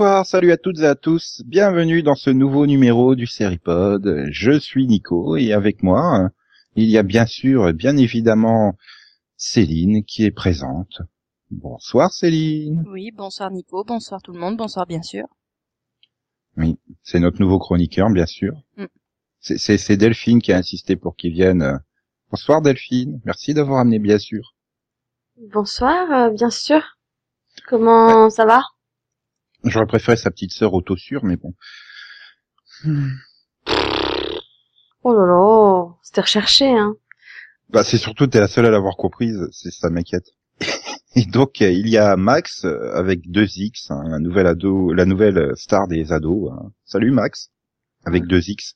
bonsoir, salut à toutes et à tous. Bienvenue dans ce nouveau numéro du Seripod. Je suis Nico et avec moi, il y a bien sûr, bien évidemment, Céline qui est présente. Bonsoir Céline. Oui, bonsoir Nico, bonsoir tout le monde, bonsoir bien sûr. Oui, c'est notre nouveau chroniqueur, bien sûr. Mm. C'est- Delphine qui a insisté pour qu'il vienne. Bonsoir Delphine, merci d'avoir amené bien sûr. Bonsoir, euh, bien sûr. Comment ça va? J'aurais préféré sa petite sœur autosure, mais bon. Oh là là, c'était recherché, hein. Bah, c'est surtout t'es la seule à l'avoir comprise, c'est ça m'inquiète. Et donc il y a Max euh, avec deux X, hein, un nouvel ado, la nouvelle star des ados. hein. Salut Max, avec deux X.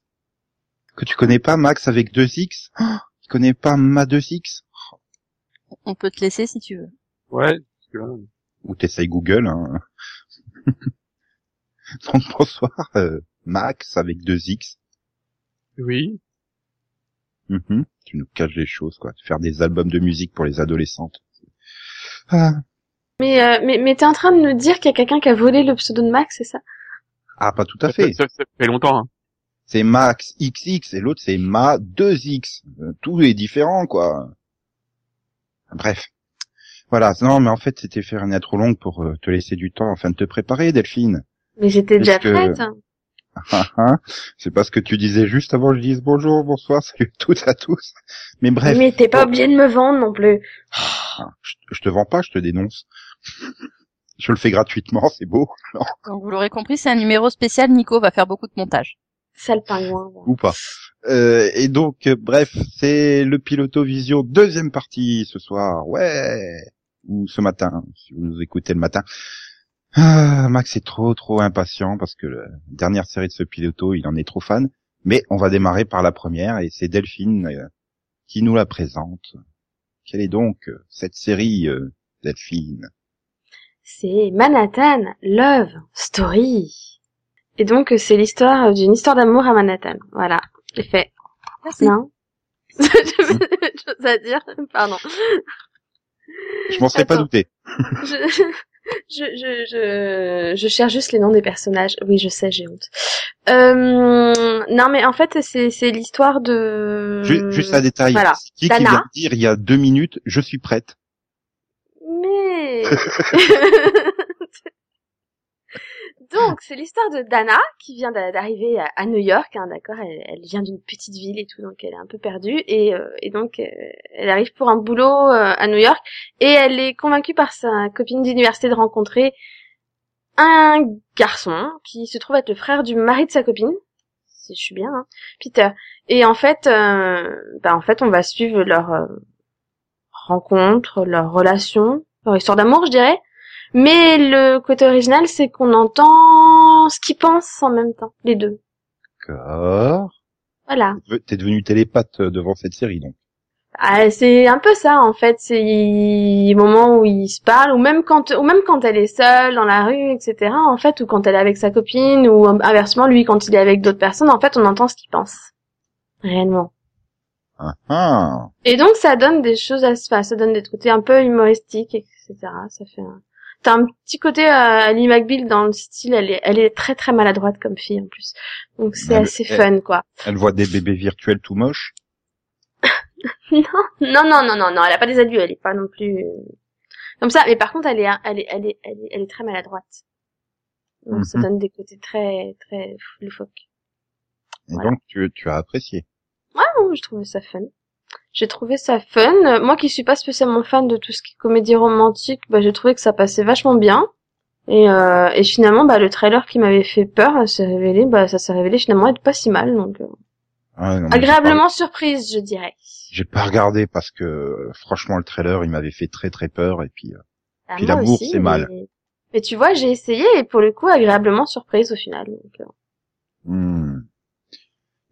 Que tu connais pas Max avec deux X? Oh, Tu connais pas ma deux X? On peut te laisser si tu veux. Ouais, parce que là, Ou t'essayes Google. Hein. donc bonsoir euh, Max avec deux X. oui. Mhm. Tu nous caches les choses quoi. Faire des albums de musique pour les adolescentes. Ah, Mais, euh, mais, mais t'es en train de nous dire qu'il y a quelqu'un qui a volé le pseudo de Max, c'est ça? Ah pas tout à fait. ça, ça fait longtemps. Hein. c'est Max XX et l'autre c'est Ma 2X. Euh, Tout est différent quoi. Bref. Voilà, non mais en fait c'était faire une intro longue pour euh, te laisser du temps afin de te préparer Delphine. Mais j'étais déjà Parce que- prête. Ah, ah. c'est pas ce que tu disais juste avant que je dise bonjour, bonsoir, salut à toutes et à tous. Mais bref, Mais t'es pas Bon. obligé de me vendre non plus. Ah, je, je te vends pas, je te dénonce. je le fais gratuitement, c'est beau. Donc vous l'aurez compris, c'est un numéro spécial, Nico va faire beaucoup de montage. Sale pingouin. ou pas. Euh, et donc, euh, bref, c'est le Piloto Vision deuxième partie ce soir, ouais, ou ce matin, si vous nous écoutez le matin. Ah, Max est trop trop impatient parce que la dernière série de ce Piloto, il en est trop fan. Mais on va démarrer par la première et c'est Delphine euh, qui nous la présente. Quelle est donc euh, cette série, euh, Delphine? C'est Manhattan Love Story. Et donc, euh, c'est l'histoire euh, d'une histoire d'amour à Manhattan. Voilà. J'ai fait. Merci. Non? J'avais autre chose à dire. Pardon. Je m'en serais pas douté. je, je, je, je, je cherche juste les noms des personnages. Oui, je sais, j'ai honte. Euh, non, mais en fait, c'est, c'est l'histoire de... Ju- Juste un détail. Voilà. Qui qui Dana. vient de dire il y a deux minutes, je suis prête. Mais... Donc, c'est l'histoire de Dana qui vient d'a- d'arriver à, New York, hein, d'accord elle, vient d'une petite ville et tout, donc elle est un peu perdue. Et, euh, donc, euh, elle arrive pour un boulot euh, à New York et elle est convaincue par sa copine d'université de rencontrer un garçon qui se trouve être le frère du mari de sa copine, si je suis bien, hein, Peter. Et en fait, bah, en fait, on va suivre leur rencontre, leur relation, leur histoire d'amour, je dirais. Mais le côté original, c'est qu'on entend ce qu'ils pensent en même temps, les deux. D'accord. Voilà. T'es devenu télépathe euh, devant cette série, donc. Ah, c'est un peu ça en fait, c'est les moments où ils se parlent, ou même quand, ou même quand elle est seule dans la rue, etc. En fait, ou quand elle est avec sa copine, ou inversement lui quand il est avec d'autres personnes, en fait, on entend ce qu'il pense réellement. Ah, ah. Et donc ça donne des choses, à, enfin, ça donne des côtés un peu humoristiques, etc. Ça fait, un... t'as un petit côté à Lee McBeal dans le style, elle est, elle est très très maladroite comme fille en plus, donc c'est Elle- assez elle- fun quoi. Elle voit des bébés virtuels tout moches. Non, non, non, non, non, non, elle a pas des adieux, elle est pas non plus euh, comme ça. Mais par contre, elle est, elle est, elle est, elle est, elle est très maladroite. Donc ça Mhm. donne des côtés très, très loufoques. Et Voilà. donc, tu, tu as apprécié. Ouais, ouais, j'ai trouvé ça fun. J'ai trouvé ça fun. Euh, Moi qui suis pas spécialement fan de tout ce qui est comédie romantique, bah j'ai trouvé que ça passait vachement bien. Et, euh, et finalement, bah le trailer qui m'avait fait peur s'est révélé, bah ça s'est révélé finalement être pas si mal. Donc euh, Ah, non, agréablement surprise, je dirais. J'ai pas, regardé parce que, euh, franchement, le trailer, il m'avait fait très très peur et puis, euh, Ah, Puis l'amour, aussi, c'est mal. Mais... mais tu vois, j'ai essayé et pour le coup, agréablement surprise au final. Donc, euh, hmm.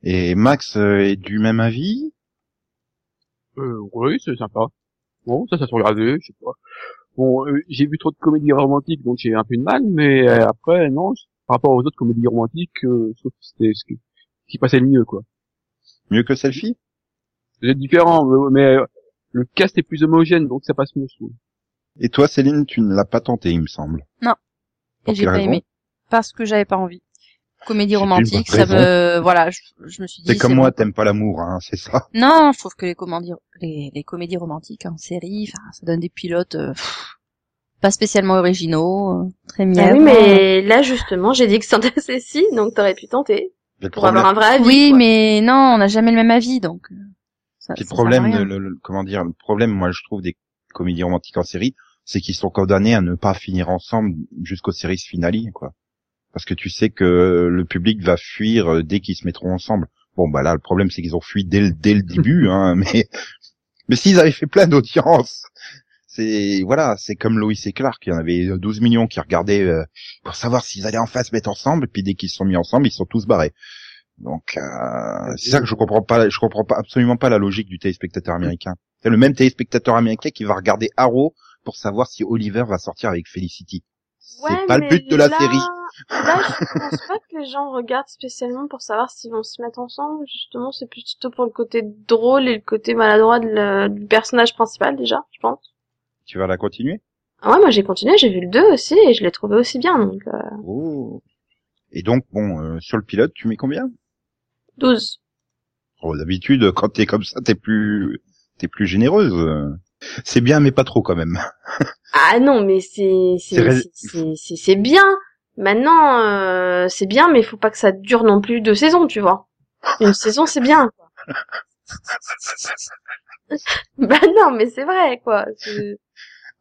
Et Max euh, est du même avis? Euh, oui, c'est sympa. Bon, ça, ça se regardait, je sais pas. Bon, euh, j'ai vu trop de comédies romantiques, donc j'ai un peu de mal, mais euh, après, non, par rapport aux autres comédies romantiques, euh, je trouve que c'était ce qui, ce qui passait le mieux, quoi. Mieux que Selfie C'est différent, mais, mais, euh, le cast est plus homogène, donc ça passe mieux, je trouve. Et toi, Céline, tu ne l'as pas tenté, il me semble. Non. Pour Et j'ai quelle pas raison? aimé. Parce que j'avais pas envie. Comédie romantique, ça me, voilà, je, je me suis dit. C'est comme moi, bon. t'aimes pas l'amour, hein, c'est ça. Non, je trouve que les comédies, les, les comédies romantiques en série, enfin, ça donne des pilotes euh, pff, pas spécialement originaux, euh, très Ah mièvres. oui, mais là justement, j'ai dit que c'était assez si, donc t'aurais pu tenter le pour avoir problème, un vrai avis. Oui, quoi. mais non, on n'a jamais le même avis, donc. euh, Ça, le problème, de- le- comment dire, le problème, moi, je trouve des comédies romantiques en série, c'est qu'ils sont condamnés à ne pas finir ensemble jusqu'aux séries finales, quoi. Parce que tu sais que le public va fuir euh, dès qu'ils se mettront ensemble. Bon, bah là, le problème, c'est qu'ils ont fui dès le, dès le début, hein, mais, mais s'ils avaient fait plein d'audience, c'est, voilà, c'est comme Lois et Clark, il y en avait 12 millions qui regardaient euh, pour savoir s'ils allaient enfin se mettre ensemble, et puis dès qu'ils se sont mis ensemble, ils sont tous barrés. Donc, euh, c'est ça que je comprends pas, je comprends pas absolument pas la logique du téléspectateur américain. C'est le même téléspectateur américain qui va regarder Arrow pour savoir si Oliver va sortir avec Felicity. Ouais, c'est pas le but de la là- série. Là, je pense pas que les gens regardent spécialement pour savoir s'ils vont se mettre ensemble. Justement, c'est plutôt pour le côté drôle et le côté maladroit de du personnage principal déjà, je pense. Tu vas la continuer? Ah ouais, moi j'ai continué, j'ai vu le 2 aussi et je l'ai trouvé aussi bien, donc euh, Oh. Et donc, bon, euh, sur le pilote, tu mets combien? 12. Oh, d'habitude, quand t'es comme ça, t'es plus, t'es plus généreuse. C'est bien, mais pas trop quand même. Ah non, mais c'est C'est bien. Maintenant, euh, c'est bien, mais il faut pas que ça dure non plus deux saisons, tu vois. Une saison, c'est bien. Quoi. bah non, mais c'est vrai, quoi.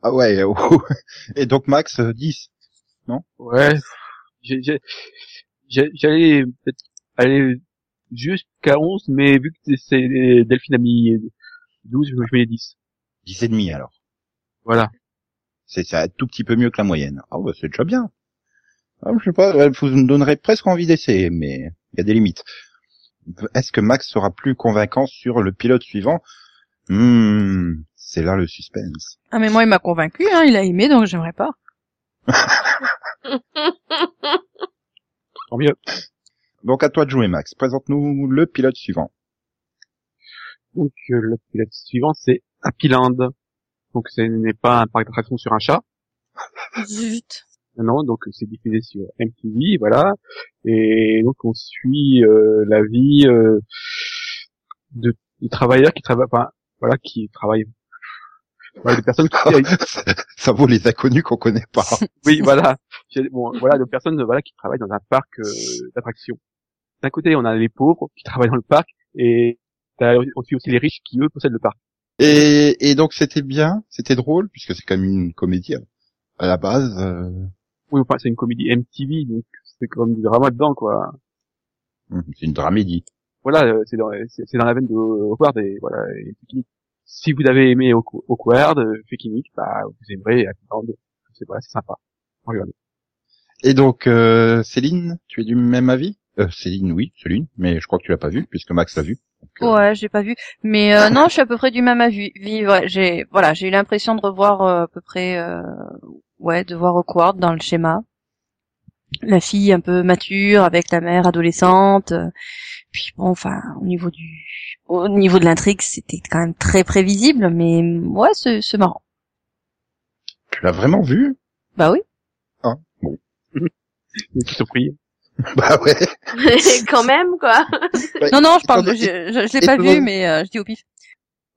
Ah ouais. oh. Et donc Max, euh, 10. Ouais, j'ai- j'ai- j'ai- j'allais peut-être aller jusqu'à 11, mais vu que c'est Delphine a mis 12, je mets 10. 10 et demi alors. Voilà. C'est c'est un tout petit peu mieux que la moyenne. Ah ouais, c'est déjà bien. Ah, je sais pas, vous me donnerez presque envie d'essayer, mais il y a des limites. Est-ce que Max sera plus convaincant sur le pilote suivant? Hmm, c'est là le suspense. Ah mais moi il m'a convaincu, hein, il a aimé donc j'aimerais pas. Tant mieux. Donc à toi de jouer Max. Présente-nous le pilote suivant. Donc euh, le pilote suivant, c'est Happy Land. Donc ce n'est pas un parc d'attractions sur un chat. Zut. Non, donc c'est diffusé sur MTV, voilà. Et donc on suit euh, la vie euh, de, de travailleurs qui travaillent, enfin, voilà, qui travaillent. Voilà, des personnes qui, ça vaut les inconnus qu'on connaît pas. oui, voilà, bon, voilà, de personnes, voilà, qui travaillent dans un parc euh, d'attractions. D'un côté, on a les pauvres qui travaillent dans le parc, et t'as- on suit aussi les riches qui eux possèdent le parc. Et, et donc c'était bien, c'était drôle, puisque c'est quand même une comédie à la base. euh, Oui, enfin, c'est une comédie MTV, donc c'est comme du drama dedans, quoi. hmm, C'est une dramédie. voilà, euh, c'est dans, c'est dans la veine de Awkward et voilà. Et. Si vous avez aimé Awk- Awkward, euh, Picnic, bah vous aimerez Land. C'est voilà, c'est sympa. Regardez. Et donc euh, Céline, tu es du même avis? Euh, Céline, oui, Céline, mais je crois que tu l'as pas vu puisque Max l'a vu. Donc, euh, Ouais, j'ai pas vu. Mais euh, non, je suis à peu près du même avis. Oui, ouais, j'ai voilà, j'ai eu l'impression de revoir euh, à peu près euh, ouais, de voir Awkward dans le schéma. La fille un peu mature avec la mère adolescente. Puis bon, enfin, au niveau du au niveau de l'intrigue, c'était quand même très prévisible, mais ouais, c'est c'est marrant. Tu l'as vraiment vu? Bah oui. Je suis surpris. Bah ouais. Quand même, quoi. Non, non, je parle, Étonnant- je, je, je l'ai pas vu, mais euh, je dis au pif.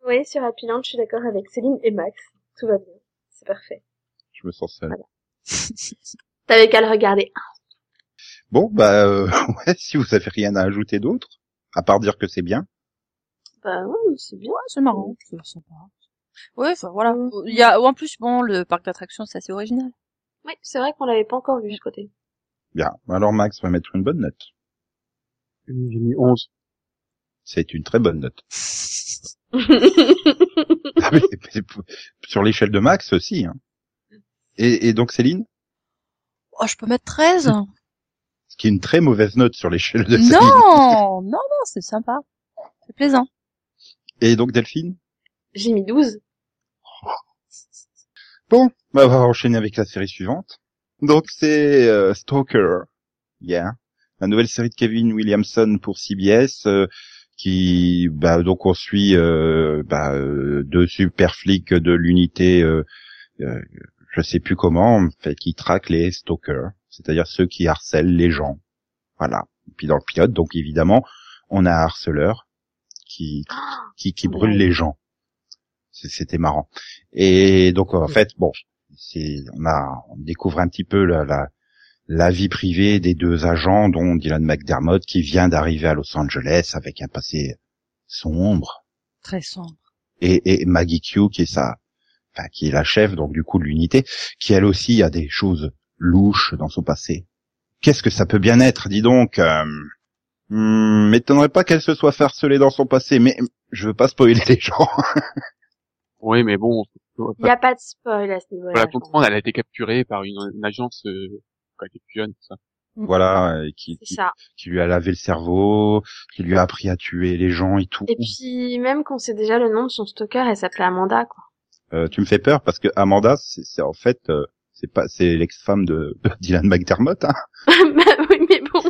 Oui, sur Happy Land, je suis d'accord avec Céline et Max. Tout va bien. C'est parfait. Je me sens seul. T'avais qu'à le regarder. Bon, bah euh, ouais, si vous avez rien à ajouter d'autre, à part dire que c'est bien. Bah ouais, c'est bien. Ouais, c'est marrant, c'est sympa. Ouais, enfin voilà. Il y a en plus bon, le parc d'attractions, c'est assez original. Oui, c'est vrai qu'on l'avait pas encore vu, ce côté. Bien. Alors Max va mettre une bonne note. J'ai mis 11. C'est une très bonne note. Ah Sur l'échelle de Max aussi. Hein. Et, et donc Céline, Oh, je peux mettre 13 ce qui est une très mauvaise note sur l'échelle de Céline. Non, non, non, c'est sympa. C'est plaisant. Et donc Delphine? J'ai mis 12. Bah, on va enchaîner avec la série suivante. Donc c'est euh, Stalker, yeah, la nouvelle série de Kevin Williamson pour CBS, euh, qui, bah, donc on suit euh, bah, euh, deux super flics de l'unité, euh, euh, je sais plus comment, en fait, qui traquent les stalkers, c'est-à-dire ceux qui harcèlent les gens. Voilà. Et puis dans le pilote, donc évidemment, on a un harceleur qui qui, qui brûle les gens. C'était marrant. Et donc en fait, bon, c'est on a on découvre un petit peu la, la la vie privée des deux agents, dont Dylan McDermott, qui vient d'arriver à Los Angeles avec un passé sombre, Très sombre. et, et Maggie Q, qui est sa, enfin, qui est la chef, donc du coup de l'unité, qui elle aussi a des choses louches dans son passé. Qu'est-ce que ça peut bien être, dis donc euh, hmm, M'étonnerait pas qu'elle se soit fait harceler dans son passé, mais je veux pas spoiler les gens. Oui, mais bon, Il n'y a pas de spoil à ce niveau-là. pense. comprendre, elle a été capturée par une, une agence euh, quand elle était plus jeune, tout ça. voilà, euh, qui, qui lui a lavé le cerveau, qui lui a appris à tuer les gens et tout. Et puis, même qu'on sait déjà le nom de son stalker, elle s'appelait Amanda, quoi. Euh, tu me fais peur parce que Amanda, c'est c'est en fait, euh, c'est pas, c'est l'ex-femme de, de Dylan McDermott. Hein. bah oui, mais bon.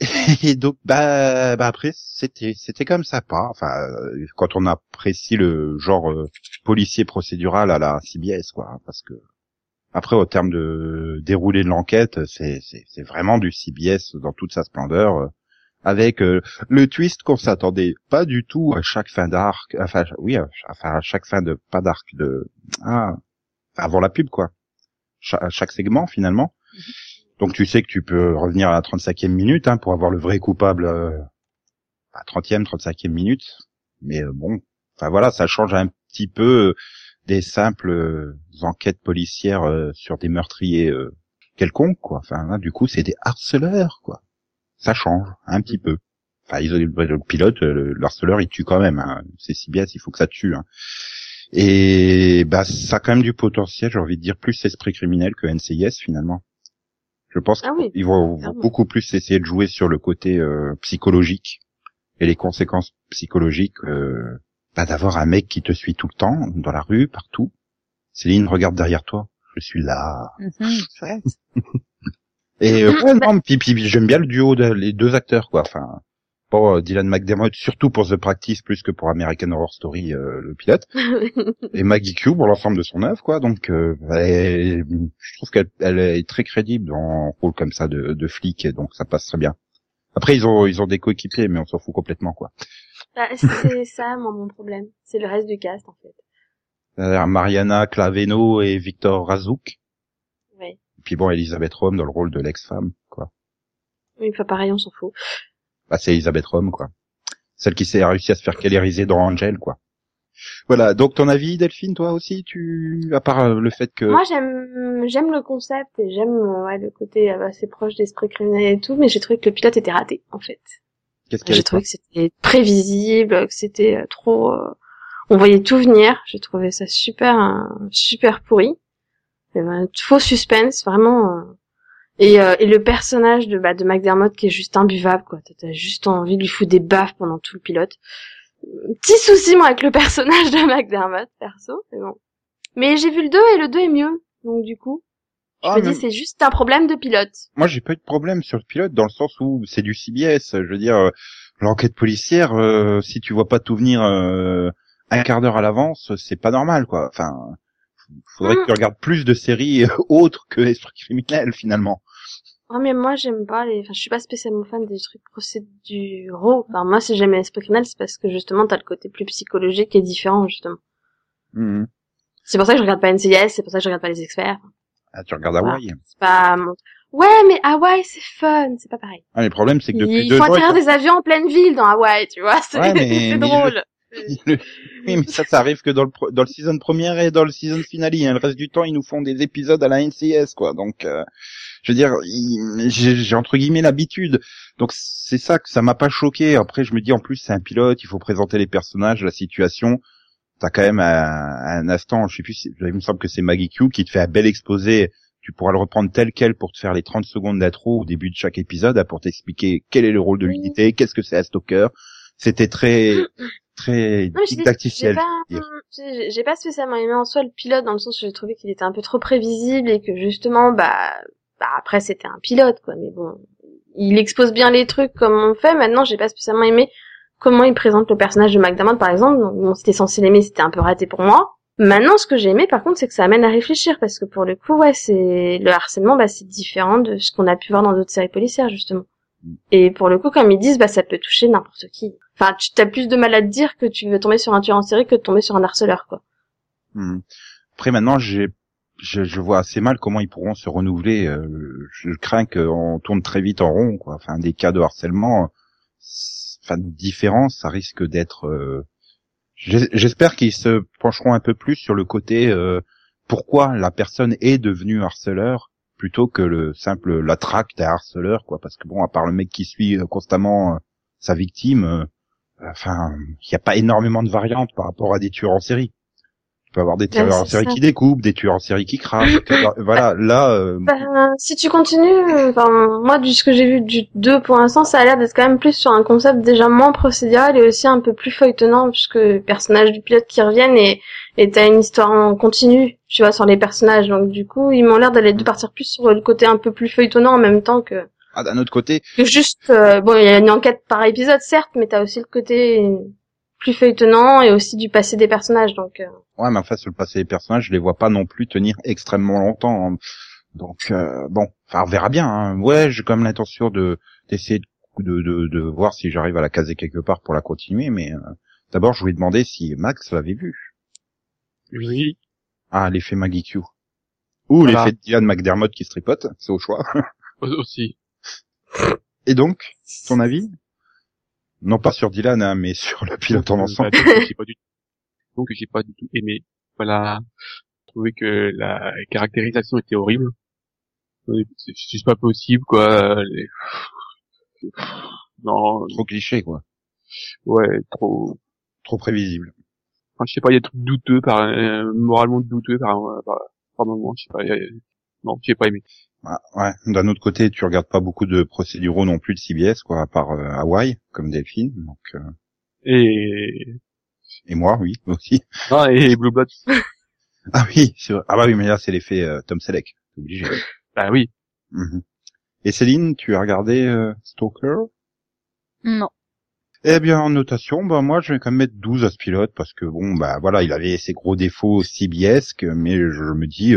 Et donc, bah, bah après, c'était, c'était comme ça, pas. Enfin, euh, quand on apprécie le genre euh, policier procédural à la CBS, quoi, hein, parce que après, au terme de dérouler de l'enquête, c'est, c'est, vraiment du CBS dans toute sa splendeur, euh, avec euh, le twist qu'on s'attendait pas du tout à chaque fin d'arc, enfin, oui, enfin, à chaque fin de pas d'arc de, ah, avant la pub, quoi, Cha- chaque segment finalement. Donc tu sais que tu peux revenir à la 35e minute hein, pour avoir le vrai coupable euh, à 30e, 35e minute. Mais euh, bon, enfin voilà, ça change un petit peu euh, des simples euh, enquêtes policières euh, sur des meurtriers euh, quelconques, quoi. Enfin là, du coup, c'est des harceleurs, quoi. Ça change un petit peu. Enfin, ils ont le, pilote, le, le harceleur, il tue quand même. Hein. C'est CBS, il faut que ça tue. Hein. Et bah, ça a quand même du potentiel, j'ai envie de dire, plus esprit criminel que NCIS finalement. Je pense Ah oui, qu'ils vont clairement. beaucoup plus essayer de jouer sur le côté euh, psychologique et les conséquences psychologiques euh, bah, d'avoir un mec qui te suit tout le temps, dans la rue, partout. Céline, regarde derrière toi. Je suis là. Chouette. Et euh, ouais, non, puis, puis, puis j'aime bien le duo de les deux acteurs, quoi. Enfin, bon, euh, Dylan McDermott, surtout pour The Practice, plus que pour American Horror Story, euh, le pilote. et Maggie Q pour l'ensemble de son œuvre, quoi. Donc, euh, je trouve qu'elle elle est très crédible dans un rôle comme ça de, de flic, et donc ça passe très bien. Après, ils ont ils ont des coéquipiers, mais on s'en fout complètement, quoi. Bah, c'est ça, moi, mon problème. C'est le reste du cast, en fait. C'est-à-dire Mariana Claveno et Victor Razouk. Ouais. Et puis bon, Elisabeth Rome dans le rôle de l'ex-femme, quoi. Oui, pas pareil, on s'en fout. Bah, c'est Elisabeth Rome, quoi. Celle qui s'est réussi à se faire calériser dans Angel, quoi. Voilà. Donc, ton avis, Delphine, toi aussi, tu, à part euh, le fait que, Moi, j'aime, j'aime le concept et j'aime, euh, ouais, le côté euh, assez proche d'esprit criminel et tout, mais j'ai trouvé que le pilote était raté, en fait. qu'est-ce qu'il y J'ai trouvé que c'était prévisible, que c'était trop, euh, on voyait tout venir. J'ai trouvé ça super, euh, super pourri. Il y avait un faux suspense, vraiment. euh. Et, euh, et le personnage de, bah, de McDermott qui est juste imbuvable, quoi. T'as- juste envie de lui foutre des baffes pendant tout le pilote. Petit souci, moi, avec le personnage de McDermott, perso, mais bon. Mais j'ai vu le 2 et le 2 est mieux. Donc, du coup, je Ah, me mais dis, c'est juste un problème de pilote. moi, j'ai pas eu de problème sur le pilote dans le sens où c'est du CBS. Je veux dire, euh, l'enquête policière, euh, si tu vois pas tout venir euh, un quart d'heure à l'avance, c'est pas normal, quoi. Enfin, faudrait que tu regardes plus de séries autres que Esprit criminel, finalement. Oh, mais moi, j'aime pas les, enfin, je suis pas spécialement fan des trucs procéduraux. Enfin, moi, si j'aime l'esprit criminel, c'est parce que justement, t'as le côté plus psychologique et différent, justement. Mhm. C'est pour ça que je regarde pas NCIS, c'est pour ça que je regarde pas les experts. Ah, tu regardes Hawaii. C'est pas mon... Ouais, mais Hawaï, c'est fun, c'est pas pareil. Ah, le problème, c'est que depuis Il deux faut ans, ils atterrir des avions en pleine ville dans Hawaï, tu vois, c'est Ouais, mais- mais drôle. Oui, mais ça, ça arrive que dans le, dans le season première et dans le season finale. hein. Le reste du temps, ils nous font des épisodes à la NCS, quoi. Donc, euh, je veux dire, j'ai entre guillemets l'habitude. Donc, c'est ça que ça m'a pas choqué. Après, je me dis, en plus, c'est un pilote, il faut présenter les personnages, la situation. T'as quand même un, un instant, je sais plus, il me semble que c'est Maggie Q qui te fait un bel exposé. Tu pourras le reprendre tel quel pour te faire les 30 secondes d'intro au début de chaque épisode, hein, pour t'expliquer quel est le rôle de l'unité, qu'est-ce que c'est un stalker. C'était très très j'ai pas, spécialement aimé en soi le pilote dans le sens où j'ai trouvé qu'il était un peu trop prévisible et que justement, bah, bah après c'était un pilote quoi, mais bon, il expose bien les trucs comme on fait. Maintenant, j'ai pas spécialement aimé comment il présente le personnage de McDermott par exemple. Donc, bon, c'était censé l'aimer, c'était un peu raté pour moi. Maintenant, ce que j'ai aimé par contre, c'est que ça amène à réfléchir parce que pour le coup, ouais, c'est le harcèlement, bah c'est différent de ce qu'on a pu voir dans d'autres séries policières justement. Et pour le coup, comme ils disent, bah ça peut toucher n'importe qui. Enfin, tu as plus de mal à te dire que tu veux tomber sur un tueur en série que de tomber sur un harceleur, quoi. Hmm. Après maintenant, j'ai, je, je vois assez mal comment ils pourront se renouveler. euh, je crains qu'on tourne très vite en rond. Quoi. Enfin, des cas de harcèlement, enfin différents, ça risque d'être. euh, J'espère qu'ils se pencheront un peu plus sur le côté euh, pourquoi la personne est devenue harceleur plutôt que le simple la traque d'un harceleur, quoi. Parce que bon, à part le mec qui suit constamment euh, sa victime, enfin, il n'y a pas énormément de variantes par rapport à des tueurs en série. Tu peux avoir des tueurs Ouais, en série ça. qui découpent, des tueurs en série qui crachent. voilà, là, euh, Ben, si tu continues, enfin, moi, du ce que j'ai vu du 2 pour l'instant, ça a l'air d'être quand même plus sur un concept déjà moins procédural et aussi un peu plus feuilletonnant, puisque personnages du pilote qui reviennent et, et t'as une histoire en continu, tu vois, sur les personnages. Donc, du coup, ils m'ont l'air d'aller de partir plus sur le côté un peu plus feuilletonnant en même temps que, d'un autre côté, juste, euh, bon, il y a une enquête par épisode, certes, mais t'as aussi le côté plus feuilletonnant et aussi du passé des personnages, donc, euh, ouais, mais enfin, sur le passé des personnages, je les vois pas non plus tenir extrêmement longtemps. hein. Donc, euh, bon, enfin, on verra bien. Hein. Ouais, j'ai quand même l'intention de d'essayer de, de, de, de voir si j'arrive à la caser quelque part pour la continuer, mais euh, d'abord, je voulais demander si Max l'avait vu. Oui. Ah, l'effet Maggie Q. Ou Voilà. l'effet de Diane McDermott qui se tripote, c'est au choix. Aussi. Et donc, ton avis? Non pas sur Dylan, hein, mais sur le pilote en Donc, ensemble. euh, donc, j'ai pas du donc j'ai pas du tout aimé. Voilà. Je trouvais que la caractérisation était horrible. Euh, C'est juste pas possible, quoi. Les- Non, Trop cliché, quoi. ouais, trop. Trop prévisible. Enfin, je sais pas, il y a des trucs douteux par, euh, moralement douteux par, par, par moment, je sais pas. a- Non, j'ai pas aimé. Ah, ouais. D'un autre côté, tu regardes pas beaucoup de procéduraux non plus de CBS, quoi, à part euh, Hawaï, comme Delphine. Donc, euh, Et, et moi, oui, aussi. ah, et Blue Blood. Ah oui, c'est vrai. ah bah oui, mais là c'est l'effet euh, Tom Selleck, obligé. Bah oui. Mhm. Et Céline, tu as regardé euh, Stalker? Non. Eh bien, en notation, bah moi je vais quand même mettre 12 à ce pilote parce que bon, bah voilà, il avait ses gros défauts CBS, mais je me dis,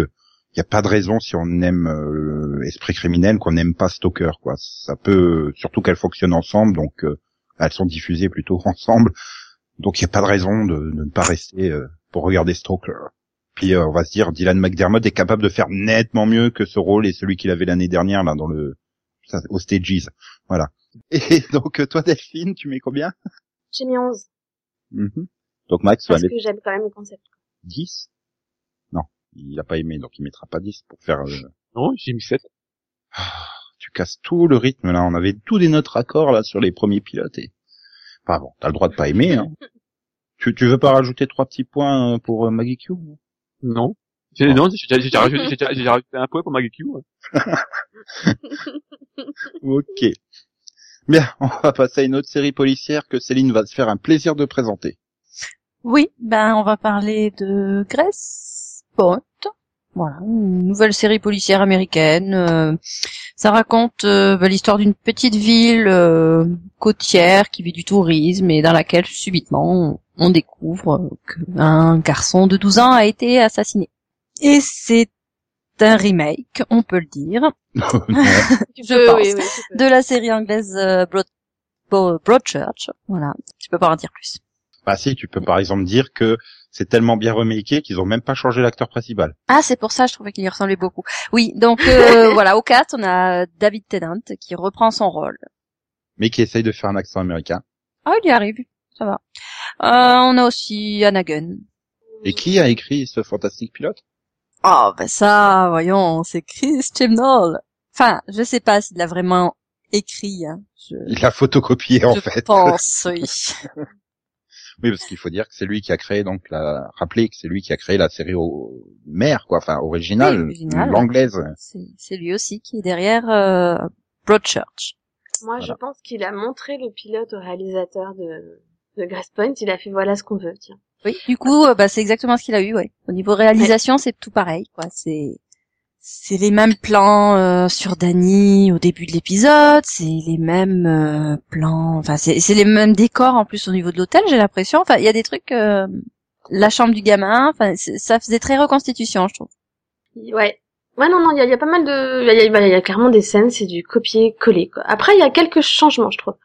il n'y a pas de raison si on aime euh, Esprit criminel qu'on n'aime pas Stalker, quoi. Ça peut, surtout qu'elles fonctionnent ensemble, donc euh, elles sont diffusées plutôt ensemble, donc il n'y a pas de raison de, de ne pas rester euh, pour regarder Stalker. Puis euh, on va se dire, Dylan McDermott est capable de faire nettement mieux que ce rôle et celui qu'il avait l'année dernière là dans le ça, au Stages, voilà. Et donc toi Delphine, tu mets combien? J'ai mis 11. Mhm. Donc Max Parce que j'aime quand même le concept. 10 Non, il a pas aimé, donc il mettra pas 10 pour faire... euh, Non, j'ai mis 7. Tu casses tout le rythme, là. On avait tous des notes raccords, là, sur les premiers pilotes. Et... Enfin bon, t'as le droit de pas aimer, hein. tu, tu veux pas rajouter trois petits points euh, pour euh, Maggie Q Non? J'ai, Oh. non, j'ai, j'ai, j'ai rajouté, j'ai, j'ai rajouté un point pour Maggie Q. ouais. Ok. Bien, on va passer à une autre série policière que Céline va se faire un plaisir de présenter. Oui, ben on va parler de Grace Point. Voilà, une nouvelle série policière américaine. euh, ça raconte euh, ben, l'histoire d'une petite ville euh, côtière qui vit du tourisme et dans laquelle subitement on, on découvre qu'un garçon de 12 ans a été assassiné. Et c'est un remake, on peut le dire, je pense, oui, tu de la série anglaise euh, Broad, Broadchurch. Voilà, je peux pas en dire plus. bah si, tu peux par exemple dire que c'est tellement bien remaké qu'ils ont même pas changé l'acteur principal. Ah, c'est pour ça, je trouvais qu'il y ressemblait beaucoup. Oui, donc euh, voilà, au cast, on a David Tennant qui reprend son rôle. Mais qui essaye de faire un accent américain. Ah, il y arrive, ça va. Euh, on a aussi Anna Gunn. Et qui a écrit ce fantastique pilote? Oh, ben ça, voyons, c'est Chris Chibnall. Enfin, je sais pas s'il l'a vraiment écrit, hein. Je, Il l'a photocopié en je fait. pense, oui. Oui, parce qu'il faut dire que c'est lui qui a créé donc la, rappeler que c'est lui qui a créé la série au... mère, quoi, enfin originale, Oui, l'anglaise. C'est lui aussi qui est derrière euh, Broadchurch. Moi, je pense qu'il a montré le pilote au réalisateur de, de Grace Point, il a fait voilà ce qu'on veut, tiens. Oui, du coup, euh, bah, c'est exactement ce qu'il a eu, ouais. Au niveau réalisation, c'est tout pareil, quoi. C'est c'est les mêmes plans euh, sur Dany au début de l'épisode, c'est les mêmes euh, plans, enfin c'est c'est les mêmes décors en plus au niveau de l'hôtel, j'ai l'impression. Enfin, il y a des trucs, euh, la chambre du gamin, enfin ça faisait très reconstitution, je trouve. Ouais. Ouais, non, non, il y a, y a pas mal de... Il y y y a clairement des scènes, c'est du copier-coller, quoi. Après, il y a quelques changements, je trouve.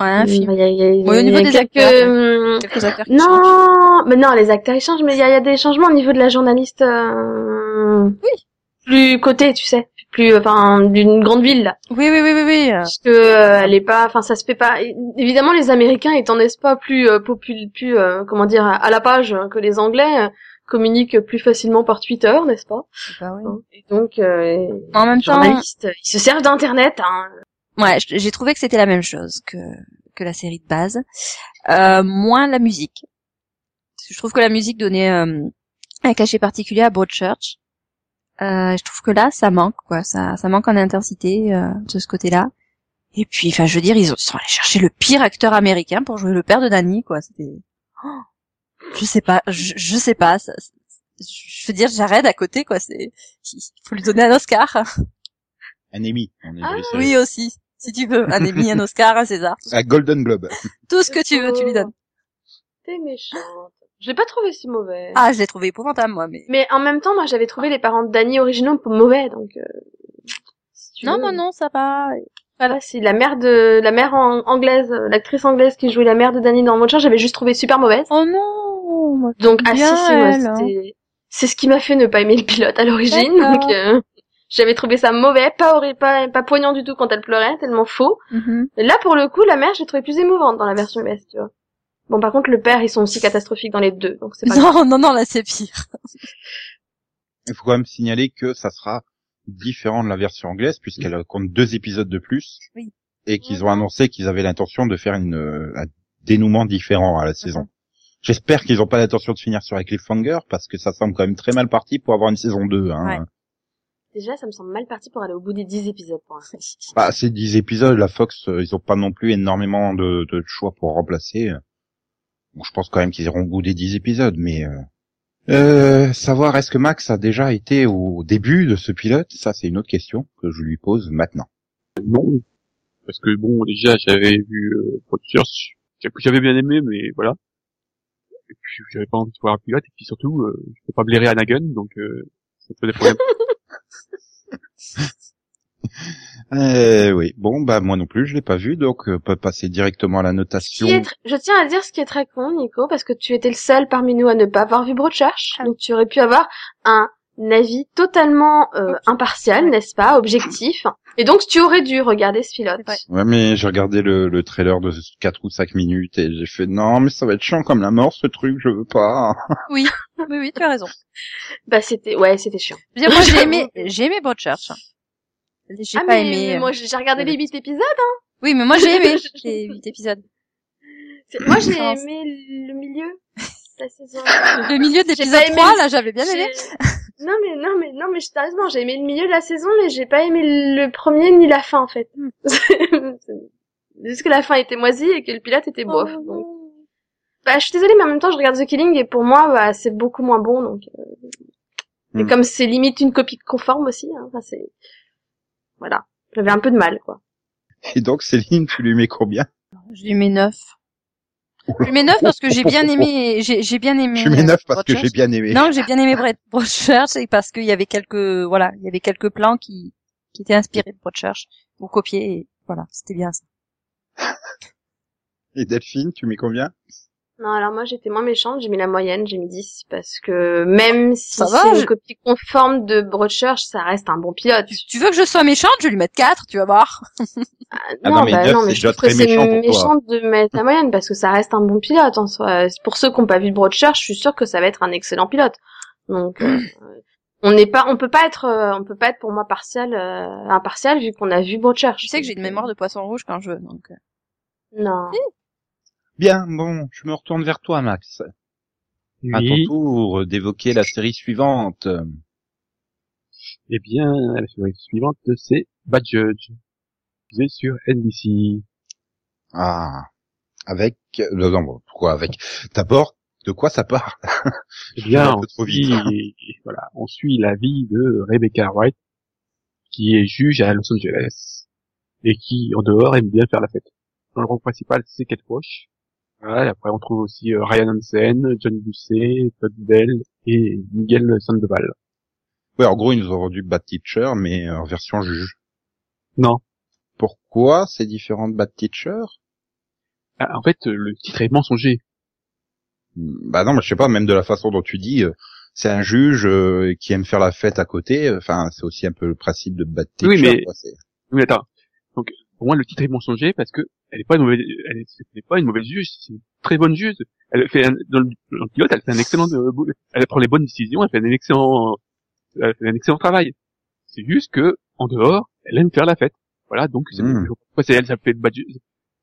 Ouais, un film. Il y a, y a- y a- au niveau il y a des quelques... acteurs, hum, Quelques acteurs qui changent. Non, mais non, les acteurs ils changent, mais il y a, il y a des changements au niveau de la journaliste. Euh... Oui. Plus côté, tu sais, plus enfin d'une grande ville là, Oui, oui, oui, oui, oui. euh, parce que euh, elle est pas, enfin ça se fait pas. Évidemment, les Américains étant n'est-ce pas plus euh, popul- plus euh, comment dire à la page que les Anglais euh, communiquent plus facilement par Twitter, n'est-ce pas? Bah oui. Et donc euh, En même les temps, journalistes, ils se servent d'internet. Hein. ouais, j'ai trouvé que c'était la même chose que que la série de base, euh, moins la musique. Je trouve que la musique donnait euh, un cachet particulier à Broadchurch. Euh, je trouve que là, ça manque, quoi. Ça, ça manque en intensité euh, de ce côté-là. Et puis, enfin, je veux dire, ils ont- ils sont allés chercher le pire acteur américain pour jouer le père de Danny, quoi. C'était, Oh, je sais pas, je, je sais pas. Ça, je veux dire, j'arrête à côté, quoi. C'est, il faut lui donner un Oscar. Un Emmy. Ah. Oui aussi, si tu veux, un Emmy, un Oscar, un César, Un Golden Globe. tout ce que tu veux, tu lui donnes. T'es méchante. Je l'ai pas trouvé si mauvais. Ah, je l'ai trouvé épouvantable moi, mais Mais en même temps, moi, j'avais trouvé les parents de Danny originaux mauvais, donc. Euh, si non, veux. non, non, ça va. Voilà, c'est la mère de la mère en- anglaise, euh, l'actrice anglaise qui jouait la mère de Danny dans Monster, j'avais juste trouvé super mauvaise. Oh non, moi, Donc ah si si, moi, hein. c'est ce qui m'a fait ne pas aimer le pilote à l'origine. Donc euh, j'avais trouvé ça mauvais, pas pas pas poignant du tout quand elle pleurait, tellement faux. Mais là pour le coup, la mère, j'ai trouvé plus émouvante dans la version US, tu vois. Bon par contre le père, ils sont aussi catastrophiques dans les deux, donc c'est pas grave. Non, non, non, là c'est pire. Il faut quand même signaler que ça sera différent de la version anglaise puisqu'elle compte deux épisodes de plus. Oui. Et qu'ils ont annoncé qu'ils avaient l'intention de faire une, euh, un dénouement différent à la saison. J'espère qu'ils n'ont pas l'intention de finir sur un cliffhanger parce que ça semble quand même très mal parti pour avoir une saison 2. Hein. Ouais. Déjà, ça me semble mal parti pour aller au bout des 10 épisodes pour l'instant. Bah, c'est 10 épisodes, la Fox, euh, ils ont pas non plus énormément de, de choix pour remplacer. Bon, je pense quand même qu'ils iront au bout des 10 épisodes, mais... Euh... Euh, savoir est-ce que Max a déjà été au début de ce pilote, ça c'est une autre question que je lui pose maintenant. Non. Parce que bon, déjà, j'avais vu euh, que j'avais bien aimé, mais voilà. Et puis, j'avais pas envie de voir un pilote, et puis surtout, euh, je peux pas blairer Anagon, donc euh, ça peut des problèmes. Euh, oui, bon bah moi non plus je l'ai pas vu, donc euh, on peut passer directement à la Ce notation. qui est tr- Je tiens à dire ce qui est très con, Nico, parce que tu étais le seul parmi nous à ne pas avoir vu Broadchurch. Ah. Donc tu aurais pu avoir un avis totalement euh, impartial, Ouais. n'est-ce pas, objectif. Et donc tu aurais dû regarder ce pilote. Vrai. Ouais mais j'ai regardé le, le trailer de 4 ou 5 minutes et j'ai fait non mais ça va être chiant comme la mort ce truc, je veux pas. Oui, oui, oui, tu as raison. Bah c'était, ouais, c'était chiant. Je veux dire, moi j'ai aimé, j'ai aimé Broadchurch. J'ai ah pas mais, aimé. mais euh, moi j'ai regardé les huit épisodes. Oui, mais moi j'ai aimé les huit épisodes. C'est- Moi j'ai aimé le milieu de la saison. Le milieu de J'ai l'épisode pas aimé 3, le- là, j'avais bien aimé. Non mais non mais non mais sérieusement j'ai aimé le milieu de la saison mais j'ai pas aimé le premier ni la fin en fait. Hmm. Juste que la fin était moisie et que le pilote était bof. Oh, donc. Bah je suis désolée mais en même temps je regarde The Killing et pour moi bah, c'est beaucoup moins bon donc. euh, Et Hmm. comme c'est limite une copie conforme aussi, hein, enfin, c'est voilà j'avais un peu de mal quoi. Et donc Céline, tu lui mets combien? Je lui mets 9. Je lui mets 9 parce que j'ai bien aimé, j'ai j'ai bien aimé. Tu mets euh, 9 parce que j'ai bien aimé. Non, j'ai bien aimé Broadchurch et parce qu'il y avait quelques, voilà, il y avait quelques plans qui, qui étaient inspirés de Broadchurch ou copiés et voilà, c'était bien ça. Et Delphine, tu mets combien? Non alors moi j'étais moins méchante j'ai mis la moyenne j'ai mis 10 parce que même si c'est je- une copie conforme de Broadchurch ça reste un bon pilote. Tu, tu veux que je sois méchante, je vais lui mettre 4, tu vas voir. Ah, Ah non, non, mais bah, non, mais je déjà trouve que c'est méchant de mettre la moyenne parce que ça reste un bon pilote en soi. Pour ceux qui n'ont pas vu Broadchurch, je suis sûre que ça va être un excellent pilote. Donc, euh, on n'est pas, on peut pas être, euh, on peut pas être pour moi partial, euh, impartial vu qu'on a vu Broadchurch. Je sais que j'ai une mémoire de poisson rouge quand je veux, donc. euh. Non. Bien, bon, je me retourne vers toi Max. À ton Oui. tour d'évoquer la série suivante. Eh bien, la série suivante, c'est Bad Judge. C'est sur NBC. Ah. Avec, non, non, pourquoi avec? D'abord, de quoi ça parle? Eh bien, on suit, voilà, on suit la vie de Rebecca Wright, qui est juge à Los Angeles, et qui, en dehors, aime bien faire la fête. Dans le rôle principal, c'est Kate Walsh. Voilà, et après, on trouve aussi euh, Ryan Hansen, John Buscemi, Todd Bell et Miguel Sandoval. Ouais, en gros, ils nous ont rendu Bad Teacher, mais en version juge. Non. Pourquoi c'est différent de Bad Teacher? Ah, en fait, euh, le titre est mensonger. Hmm, Bah non, mais je sais pas, même de la façon dont tu dis, euh, c'est un juge euh, qui aime faire la fête à côté. euh, Enfin, c'est aussi un peu le principe de Bad Teacher. Oui, mais- quoi, Oui, attends. Donc, pour moi, le titre est mensonger parce que elle est pas une mauvaise, elle est, elle est pas une mauvaise juge, c'est une très bonne juge. Elle fait un, dans, le, dans le pilote, elle fait un excellent, euh, elle prend les bonnes décisions, elle fait un excellent, elle fait un excellent travail. C'est juste que, en dehors, elle aime faire la fête. Voilà, donc, c'est, Hmm. c'est elle, ça fait pas,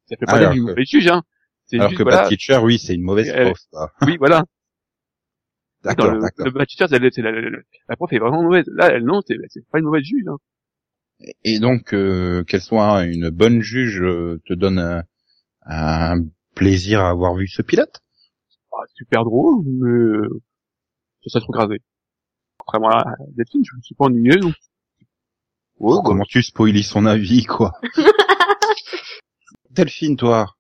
ça fait pas une que- mauvaise juge, hein. C'est Alors juste, que voilà, Bad Teacher, oui, c'est une mauvaise Elle- prof. oui, voilà. D'accord, le, le bad teacher, c'est- la, la, la prof est vraiment mauvaise. Là, elle, non, c'est pas une mauvaise juge, hein. Et donc, euh, qu'elle soit une bonne juge euh, te donne un, un plaisir à avoir vu ce pilote? Ah, super drôle, mais euh, ça serait trop grasé. Contrairement à Delphine, je ne suis pas ennuyé, donc Oh, comment tu spoilis son avis, quoi? Delphine, toi,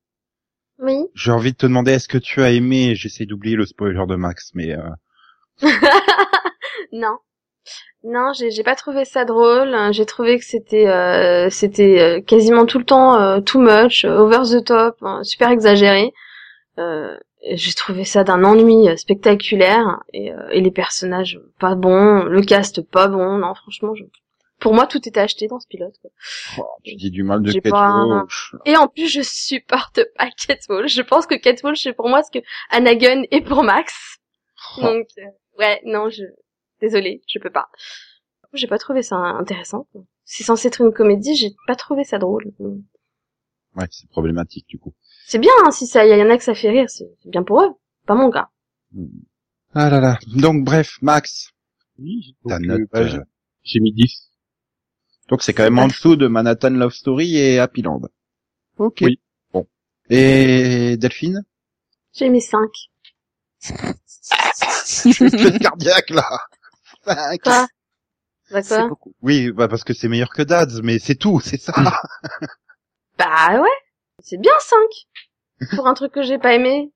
Oui. j'ai envie de te demander, est-ce que tu as aimé, j'essaie d'oublier le spoiler de Max, mais euh, non. Non, j'ai j'ai pas trouvé ça drôle. J'ai trouvé que c'était euh, c'était euh, quasiment tout le temps euh, too much, euh, over the top, hein, super exagéré. Euh, j'ai trouvé ça d'un ennui euh, spectaculaire et, euh, et les personnages pas bons, le cast pas bon. Non, franchement, je... pour moi tout était acheté dans ce pilote. quoi. oh, tu dis du mal de pas- Walsh. Et en plus, je supporte pas Kate Walsh. Je pense que Kate Walsh c'est pour moi ce que Anna Gunn est pour Max. Oh, Donc, euh, ouais, non, je, désolée, je peux pas. J'ai pas trouvé ça intéressant. C'est censé être une comédie, j'ai pas trouvé ça drôle. ouais, c'est problématique, du coup. C'est bien, hein, si ça, y en a que ça fait rire, c'est bien pour eux. Pas mon gars. Ah là là. Donc, bref, Max, oui, ta note... euh, bah, euh, j'ai- mis 10. Donc, c'est quand même en dessous de Manhattan Love Story et Happy Land. Ok. Oui. Bon. Et Delphine J'ai mis 5. Je suis cardiaque, là Cinq. Quoi Bah C'est quoi beaucoup. Oui, bah parce que c'est meilleur que Dads, mais c'est tout, c'est ça. Bah ouais. C'est bien 5. Pour un truc que j'ai pas aimé.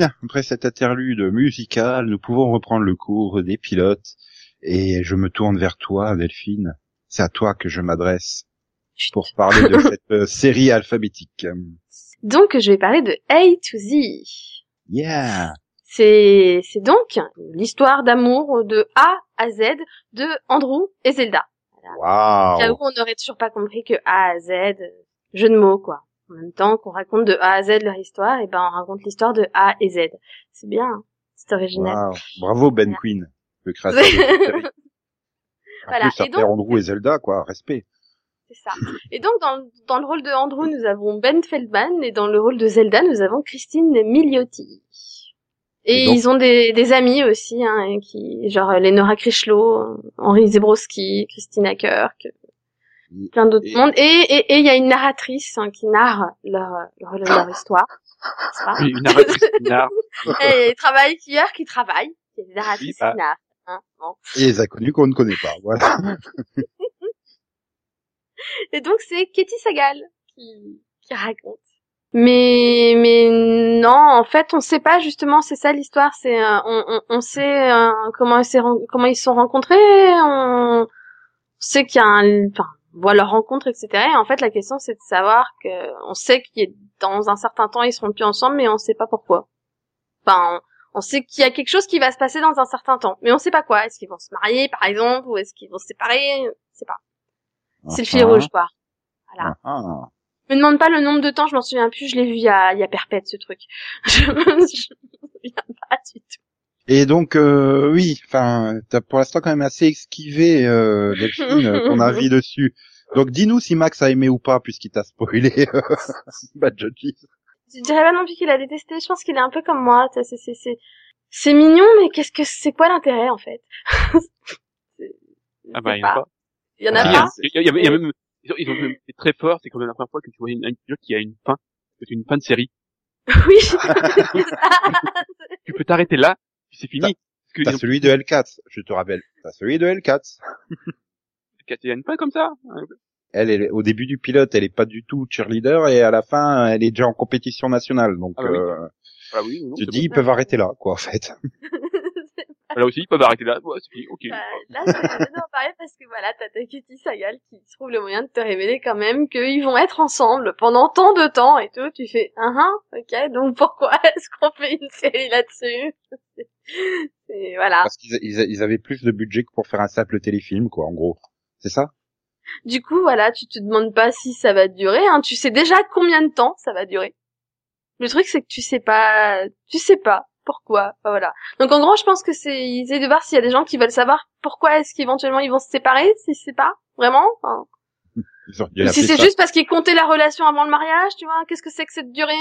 Bien, après cet interlude musical, nous pouvons reprendre le cours des pilotes. Et je me tourne vers toi, Delphine. C'est à toi que je m'adresse pour parler de cette euh, série alphabétique. Donc, je vais parler de A to Z. Yeah C'est, c'est donc l'histoire d'amour de A à Z de Andrew et Zelda. J'avoue, Waouh on n'aurait toujours pas compris que A à Z, euh, jeu de mots, quoi. En même temps qu'on raconte de A à Z leur histoire, et ben on raconte l'histoire de A et Z. C'est bien, hein. c'est original. Bravo Ben. Queen, le créateur de Voilà. plus, Et après donc- Andrew et Zelda, quoi, respect. C'est ça. Et donc dans, le- dans le rôle de Andrew, nous avons Ben Feldman, et dans le rôle de Zelda, nous avons Christine Milioti. Et, Et donc- ils ont des, des amis aussi, hein, qui genre Lenora Krishlo, Henri Zebrowski, Christina Kirk, plein d'autres Et- mondes. Et et et il y a une narratrice hein, qui narre leur leur, leur histoire. pas Oui, une narratrice qui narre. Et il travaille hier qui travaille. Il y a des narratrices Oui, bah. qui narrent. Hein, bon. Et les inconnus qu'on ne connaît pas, voilà. Et donc c'est Katie Sagal qui, qui raconte. Mais mais non, en fait, on sait pas justement. C'est ça l'histoire. C'est euh, on, on, on sait euh, comment ils comment ils se sont rencontrés. On sait qu'il y a un enfin voit leur rencontre etc. Et en fait, la question c'est de savoir que on sait qu'il y a dans un certain temps ils seront plus ensemble, mais on sait pas pourquoi. Enfin, on, on sait qu'il y a quelque chose qui va se passer dans un certain temps, mais on sait pas quoi. Est-ce qu'ils vont se marier par exemple, ou est-ce qu'ils vont se séparer sait pas. C'est le fil rouge, quoi. Voilà. ah, ah. Me demande pas le nombre de temps, je m'en souviens plus, je l'ai vu il y a, il y a perpète, ce truc. Je me souviens pas du tout. Et donc euh, oui, enfin, t'as pour l'instant quand même assez esquivé euh, Delphine, euh, ton avis dessus. Donc dis-nous si Max a aimé ou pas puisqu'il t'a spoilé euh, Bad Judges. Je dirais pas non plus qu'il a détesté. Je pense qu'il est un peu comme moi. C'est, c'est, c'est, c'est, c'est mignon, mais qu'est-ce que c'est quoi l'intérêt en fait? Ah bah, il y en a pas. Il y en a Si, pas? Il y a, il y a- il y a même, ils ont, ils ont même été très forts, c'est comme la première fois que tu vois une, un épisode qui a une fin, c'est une fin de série. Oui. Tu peux t'arrêter là, c'est fini. T'as ont- celui de L4, je te rappelle. T'as celui de L4. il y a une fin comme ça. Elle est au début du pilote, elle est pas du tout cheerleader et à la fin, elle est déjà en compétition nationale. Donc Ah bah oui. euh, Ah oui, non, tu dis ils peuvent arrêter là quoi en fait. Là aussi, ils peuvent arrêter là. Ouais, c'est fini, ok. Bah, là, c'est non, pareil parce que voilà, t'as Takiti Sagal qui trouve le moyen de te révéler quand même qu'ils vont être ensemble pendant tant de temps et tout. Tu fais, ah ah, ok, donc pourquoi est-ce qu'on fait une série là-dessus? Et voilà. Parce qu'ils ils, ils avaient plus de budget que pour faire un simple téléfilm quoi en gros. C'est ça? Du coup, voilà, tu te demandes pas si ça va durer. Hein. Tu sais déjà combien de temps ça va durer. Le truc, c'est que tu sais pas, tu sais pas pourquoi. Enfin, voilà. Donc en gros, je pense que c'est ils essaient de voir s'il y a des gens qui veulent savoir pourquoi est-ce qu'éventuellement ils vont se séparer, si c'est pas vraiment. Enfin, si c'est ça. juste parce qu'ils comptaient la relation avant le mariage, tu vois, qu'est-ce que c'est que cette durée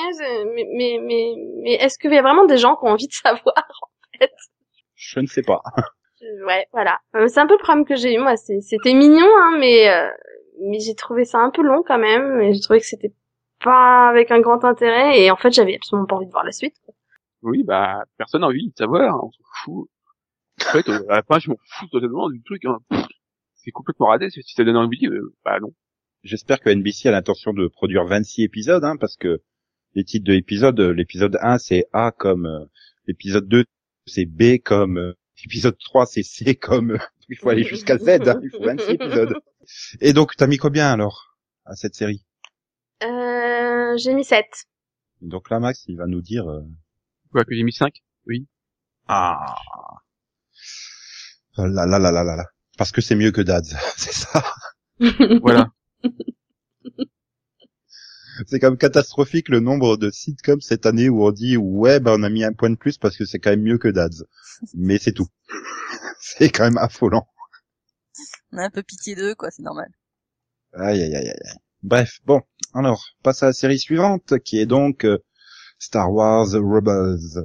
Mais mais mais, mais est-ce qu'il y a vraiment des gens qui ont envie de savoir en fait? Je ne sais pas. Je- Ouais, voilà. Euh, C'est un peu le problème que j'ai eu moi. C'était mignon, hein, mais euh, mais j'ai trouvé ça un peu long quand même. Et j'ai trouvé que c'était pas avec un grand intérêt. Et en fait, j'avais absolument pas envie de voir la suite. quoi. Oui, bah, personne n'a envie de savoir, hein, on s'en fout. En fait, euh, à la fin, je m'en fous totalement du truc, hein. C'est complètement raté, si ça donne envie, euh, bah non. J'espère que NBC a l'intention de produire 26 épisodes, hein, parce que les titres de l'épisode, euh, l'épisode 1 c'est A comme euh, l'épisode 2 c'est B comme euh, l'épisode 3 c'est C comme euh, il faut aller jusqu'à Z, hein, il faut 26 épisodes. Et donc t'as mis combien alors à cette série? Euh, j'ai mis 7. Donc là Max il va nous dire euh, Quoi, que j'ai mis 5 ah là là là là là là parce que c'est mieux que Dads, c'est ça. Voilà. C'est quand même catastrophique le nombre de sitcoms cette année où on dit ouais ben on a mis un point de plus parce que c'est quand même mieux que Dads. Mais c'est tout. c'est quand même affolant. On a un peu pitié d'eux, quoi, c'est normal. Aïe aïe aïe aïe. Bref, bon, alors passe à la série suivante qui est donc euh, Star Wars Rebels,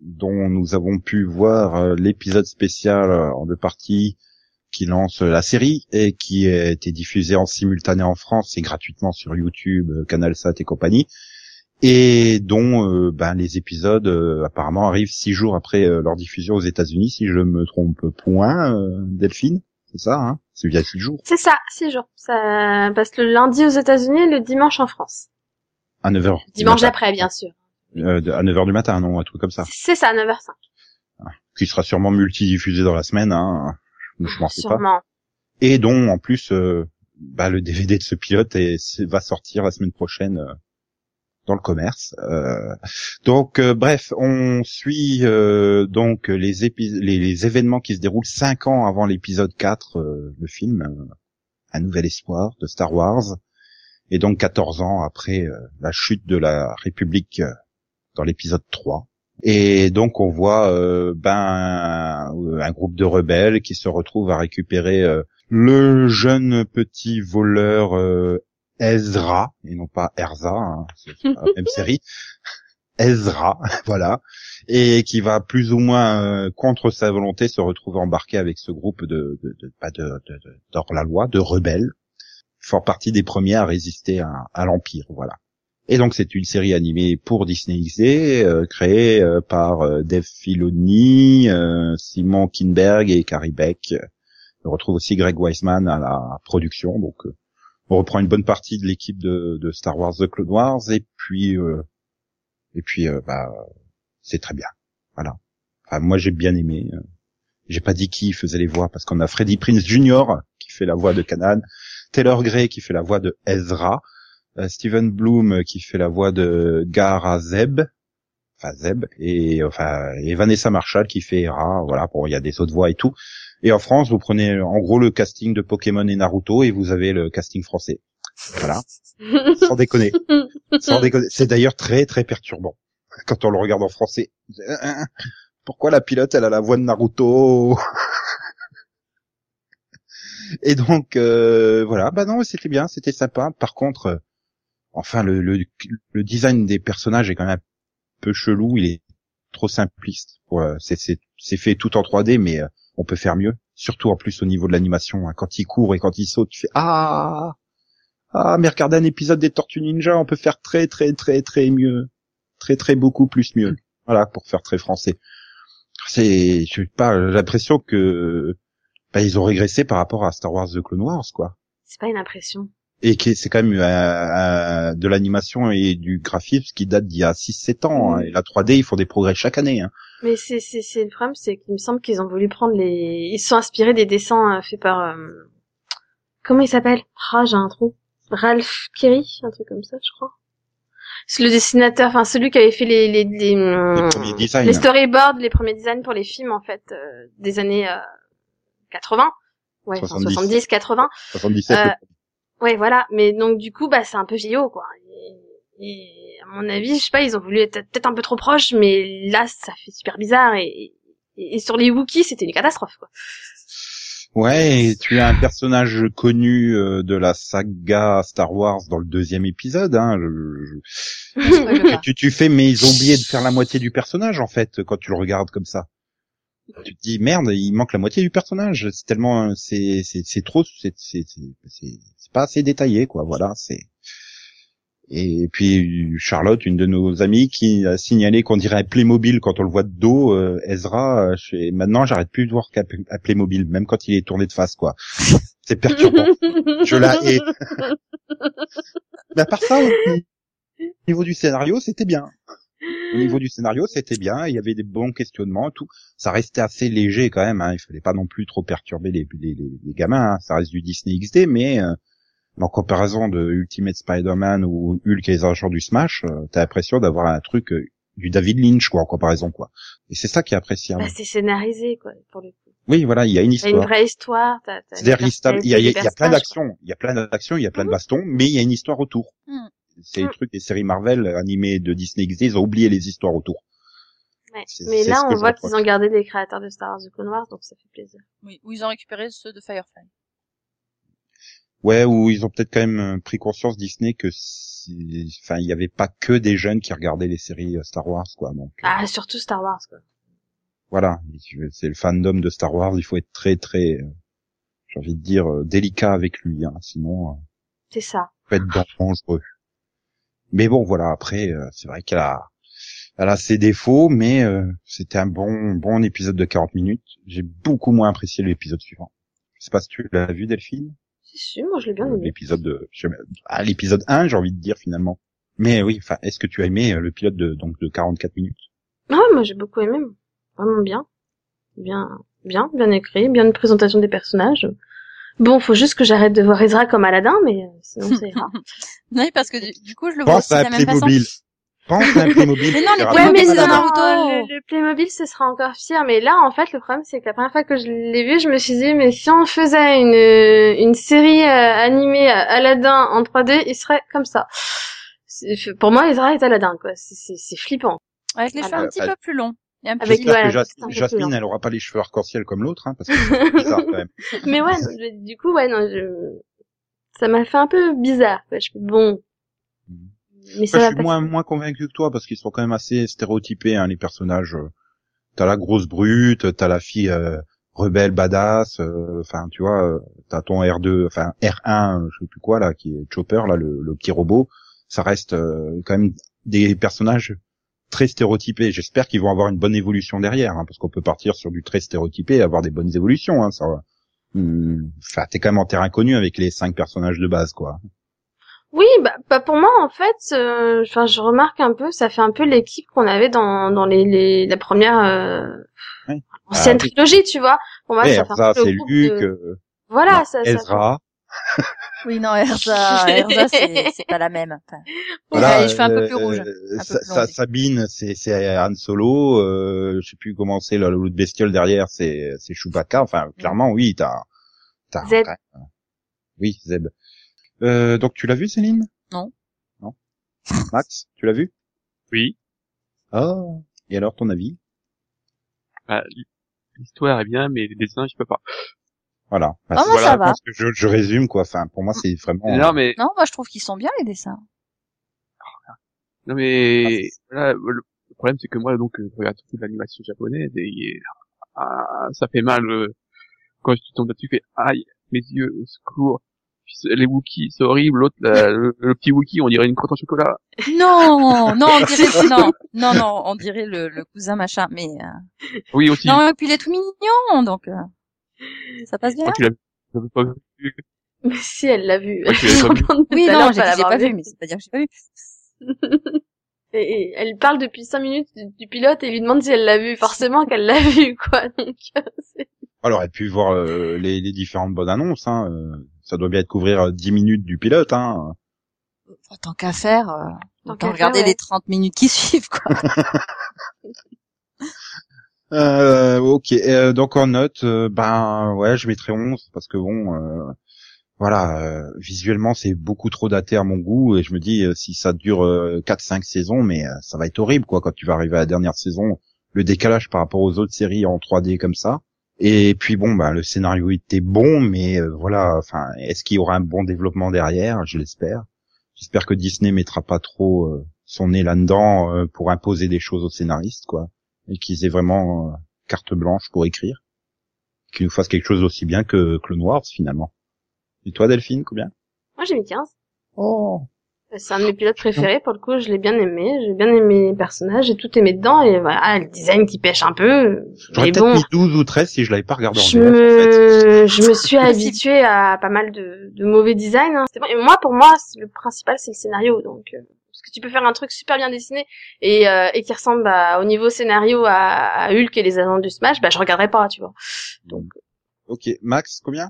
dont nous avons pu voir euh, l'épisode spécial euh, en deux parties qui lance la série et qui a été diffusé en simultané en France et gratuitement sur YouTube, euh, CanalSat et compagnie, et dont euh, ben, les épisodes euh, apparemment arrivent six jours après euh, leur diffusion aux États-Unis, si je me trompe point, Delphine, c'est ça, hein? C'est a six jours, C'est ça, 6 jours. Ça passe le lundi aux États-Unis et le dimanche en France. à 9h. Dimanche après, bien sûr. Euh, à 9h du matin, non, un truc comme ça. C'est ça, 9h05. Qui sera sûrement multidiffusé dans la semaine, hein. Je m'en sais pas. Sûrement. Et dont, en plus, euh, bah, le DVD de ce pilote est- va sortir la semaine prochaine euh, dans le commerce. Euh, donc, euh, bref, on suit euh, donc les, les, les événements qui se déroulent cinq ans avant l'épisode 4, euh, le film, Un Nouvel Espoir de Star Wars, et donc 14 ans après euh, la chute de la République dans l'épisode 3. Et donc on voit euh, ben un, un groupe de rebelles qui se retrouve à récupérer euh, le jeune petit voleur euh, Ezra et non pas Erza, hein, c'est la même série. Ezra, voilà, et qui va plus ou moins euh, contre sa volonté se retrouver embarqué avec ce groupe de de de pas de, de, de- d'hors la loi, de rebelles, fort partie des premiers à résister à, à l'empire, voilà. Et donc c'est une série animée pour Disney XD, euh, créée euh, par euh, Dave Filoni, euh, Simon Kinberg et Carrie Beck. On retrouve aussi Greg Weisman à la production, donc euh, on reprend une bonne partie de l'équipe de, de Star Wars The Clone Wars et puis euh, et puis bah c'est très bien, voilà. Enfin, moi j'ai bien aimé. J'ai pas dit qui faisait les voix parce qu'on a Freddie Prince Jr. qui fait la voix de Kanan, Taylor Gray qui fait la voix de Ezra, Steven Bloom euh, qui fait la voix de Gara Zeb, enfin Zeb, et enfin et Vanessa Marshall qui fait Hera, voilà, bon il y a des autres voix et tout. Et en France, vous prenez en gros le casting de Pokémon et Naruto et vous avez le casting français. Voilà, sans déconner. Sans déconner. C'est d'ailleurs très très perturbant quand on le regarde en français. Pourquoi la pilote, elle a la voix de Naruto? Et donc, euh, voilà. Bah non, c'était bien, c'était sympa. Par contre, euh, enfin, le, le, le design des personnages est quand même un peu chelou. Il est trop simpliste. Voilà, c'est, fait tout en 3D, mais euh, on peut faire mieux. Surtout en plus au niveau de l'animation. hein. Quand il court et quand il saute, tu fais ah ah mais regardez un épisode des Tortues Ninja, on peut faire très très très très mieux, très très beaucoup plus mieux. Voilà pour faire très français. C'est, je sais pas, l'impression que bah, ils ont régressé par rapport à Star Wars The Clone Wars quoi. C'est pas une impression. Et qui c'est quand même euh, euh, de l'animation et du graphisme qui date d'il y a 6-7 ans. hein. Mhm. Et la 3D, ils font des progrès chaque année. Hein. Mais c'est c'est c'est le problème, c'est qu'il me semble qu'ils ont voulu prendre les, ils se sont inspirés des dessins euh, faits par euh, comment il s'appelle? Ah, j'ai un trou. Ralph Kerry, un truc comme ça, je crois. C'est le dessinateur, enfin celui qui avait fait les les les, premiers designs. les storyboards, les premiers designs pour les films en fait euh, des années euh, 80. Ouais, enfin, 70. 70, 80. 77. Euh, Ouais, voilà. Mais donc du coup, bah c'est un peu vieillot, quoi. Et, et à mon avis, je sais pas, ils ont voulu être peut-être un peu trop proches, mais là, ça fait super bizarre. Et, et, et sur les Wookiees, c'était une catastrophe, quoi. Ouais, et tu as un personnage connu euh, de la saga Star Wars dans le deuxième épisode. Hein, tu, tu fais, mais ils ont oublié de faire la moitié du personnage en fait quand tu le regardes comme ça. Tu te dis merde, il manque la moitié du personnage. C'est tellement, c'est c'est c'est trop, c'est c'est c'est pas assez détaillé quoi. Voilà, c'est. Et puis Charlotte, une de nos amies, qui a signalé qu'on dirait Playmobil quand on le voit de dos. euh, Ezra, euh, je fais, maintenant j'arrête plus de voir un Playmobil, même quand il est tourné de face quoi. C'est perturbant. Je la hais. Mais à part ça, au niveau du scénario, c'était bien. Au niveau du scénario, c'était bien. Il y avait des bons questionnements, tout. Ça restait assez léger quand même. Hein. Il fallait pas non plus trop perturber les, les, les, les gamins. hein. Ça reste du Disney XD, mais euh, en comparaison de Ultimate Spider-Man ou Hulk et les agents du Smash, euh, t'as l'impression d'avoir un truc euh, du David Lynch, quoi, en comparaison, quoi. Et c'est ça qui est appréciable. bah, c'est scénarisé, quoi, pour le coup. Oui, voilà, il y a une T'as une histoire. vraie histoire. t'as- t'as C'est-à-dire, une il, il y a, il y a- il y a plein d'actions, il y a plein d'actions, il y a plein de bastons, mais il y a une histoire autour. Mhm. C'est le Mhm. truc des séries Marvel animées de Disney XD, ils ont oublié les histoires autour. Ouais. Mais là, on voit qu'ils ont gardé des créateurs de Star Wars The Clone Wars, donc ça fait plaisir. Oui, où ils ont récupéré ceux de Firefly. Ouais, ou ils ont peut-être quand même euh, pris conscience Disney que, si- enfin, il y avait pas que des jeunes qui regardaient les séries euh, Star Wars, quoi. Donc euh, Ah, surtout Star Wars, quoi. voilà, c'est le fandom de Star Wars. Il faut être très, très, euh, j'ai envie de dire, euh, délicat avec lui, hein, sinon. euh, C'est ça. peut être dangereux. Mais bon, voilà. Après, euh, c'est vrai qu'elle a, elle a ses défauts, mais euh, c'était un bon, bon épisode de 40 minutes. J'ai beaucoup moins apprécié l'épisode suivant. Je sais pas si tu l'as vu, Delphine. C'est sûr, moi je l'ai bien aimé. L'épisode de, ah, l'épisode 1, j'ai envie de dire finalement. Mais oui, enfin, est-ce que tu as aimé euh, le pilote de donc de 44 minutes? Ah moi j'ai beaucoup aimé. Vraiment bien. Bien, bien, bien écrit, bien une présentation des personnages. Bon, faut juste que j'arrête de voir Ezra comme Aladdin, mais euh, sinon ça ira. Oui, parce que du, du coup, je le vois Pense aussi de à la un même façon. Playmobil. Pense à un Playmobil. Mais non, Ouais, mais c'est pas dans la- non, le, le Playmobil, ce sera encore pire. Mais là, en fait, le problème, c'est que la première fois que je l'ai vu, je me suis dit, mais si on faisait une, une série euh, animée à Aladdin en 3D, il serait comme ça. Pour moi, Ezra est Aladdin, quoi. C'est- C'est c'est flippant. Avec les cheveux un petit Euh, peu plus longs. Avec- que plus Jasmine, elle aura pas les cheveux arc-en-ciel comme l'autre, hein, parce que c'est bizarre quand même. Mais ouais, je- du coup, ouais, non, je... ça m'a fait un peu bizarre. Quoi. Je fais bon, mais ça Enfin, va je suis moins moins convaincu que toi parce qu'ils sont quand même assez stéréotypés hein, les personnages. euh. T'as la grosse brute, t'as la fille euh, rebelle badass, euh, enfin tu vois, euh, t'as ton R2, enfin R1, je sais plus quoi là, qui est Chopper là, le, le petit robot. Ça reste euh, quand même des personnages très stéréotypés. J'espère qu'ils vont avoir une bonne évolution derrière, hein, parce qu'on peut partir sur du très stéréotypé et avoir des bonnes évolutions. Hein, ça, Hum, t'es quand même en terrain connu avec les cinq personnages de base, quoi. Oui, bah, bah, pour moi, en fait, euh, enfin, je remarque un peu, ça fait un peu l'équipe qu'on avait dans, dans les, les, la première euh, ancienne Ah, trilogie, tu vois. Pour moi, Ouais, ça fait un peu le c'est groupe Luc, de- euh, Voilà, non, ça, ça Ezra. Oui, non, Erza, Erza, c'est pas la même. Enfin, Voilà, les cheveux un peu euh, plus rouges. euh, peu Sa- plus Sa- longs. Sabine, c'est c'est Han Solo. Euh, je sais plus comment c'est là, l'autre bestiole derrière, c'est c'est Chewbacca. Enfin, clairement, oui, t'as t'as. Zeb. t'as- Oui, Zeb. Euh, donc tu l'as vu, Céline? Non. Non. Max, tu l'as vu? Oui. Ah. Et alors ton avis? Bah, l'histoire est bien, mais les dessins, je peux pas. Voilà. Bah, Ah, c'est- moi, ça va. parce que je, je résume quoi. Enfin, pour moi, c'est vraiment. Non, mais, Non, moi je trouve qu'ils sont bien les dessins. non, mais, voilà, le le problème, c'est que moi, donc, je regarde surtout de l'animation japonaise et, ah, ça fait mal, euh, quand tu tombes là-dessus, tu fais, aïe, mes yeux, au secours. Les Wookiees, c'est horrible, l'autre, la- le, le petit Wookie, on dirait une crotte en chocolat. Non, non, on dirait non, non, non, on dirait le, le cousin machin, mais euh, Oui, aussi. non, et puis il est tout mignon, donc euh, ça passe bien. L'as l'avais pas vu. Mais si, elle l'a vu. Ouais, vu. Oui, non, j'ai pas pas vu, mais c'est pas dire que j'ai pas vu. Et, et elle parle depuis cinq minutes du, du pilote et lui demande si elle l'a vu. Forcément qu'elle l'a vu, quoi. Donc, euh, c'est- Elle aurait pu voir euh, les, les différentes bonnes annonces. Hein. euh, Ça doit bien être couvrir euh, 10 minutes du pilote. Hein. Tant qu'à faire, euh, Tant qu'à regarder ouais. les 30 minutes qui suivent, quoi. Euh, ok, euh, donc en note, euh, ben ouais, je mettrais 11 parce que bon, euh, voilà, euh, visuellement c'est beaucoup trop daté à mon goût et je me dis si ça dure euh, 4-5 saisons, mais ça va être horrible quoi quand tu vas arriver à la dernière saison, le décalage par rapport aux autres séries en 3D comme ça. Et puis bon, bah le scénario était bon, mais voilà, enfin, est-ce qu'il y aura un bon développement derrière? Je l'espère. J'espère que Disney mettra pas trop son nez là-dedans pour imposer des choses aux scénaristes, quoi et qu'ils aient vraiment euh, carte blanche pour écrire, qu'ils nous fassent quelque chose aussi bien que Clone Wars finalement. Et toi Delphine, combien? Moi, j'ai mis 15. Oh, C'est un de mes pilotes préférés, pour le coup, je l'ai bien aimé, j'ai bien aimé les personnages, j'ai tout aimé dedans, et voilà, le design qui pêche un peu, j'aurais peut-être bon, mis 12 ou 13 si je l'avais pas regardé en je VF, en fait. me, je me suis habituée à pas mal de, de mauvais design, hein. C'est bon. Et moi, pour moi, le principal, c'est le scénario, donc, euh, que tu peux faire un truc super bien dessiné, et, euh, et qui ressemble à- au niveau scénario à, à Hulk et les agents du Smash, bah, je regarderai pas, tu vois. Donc, Ok, Max, combien?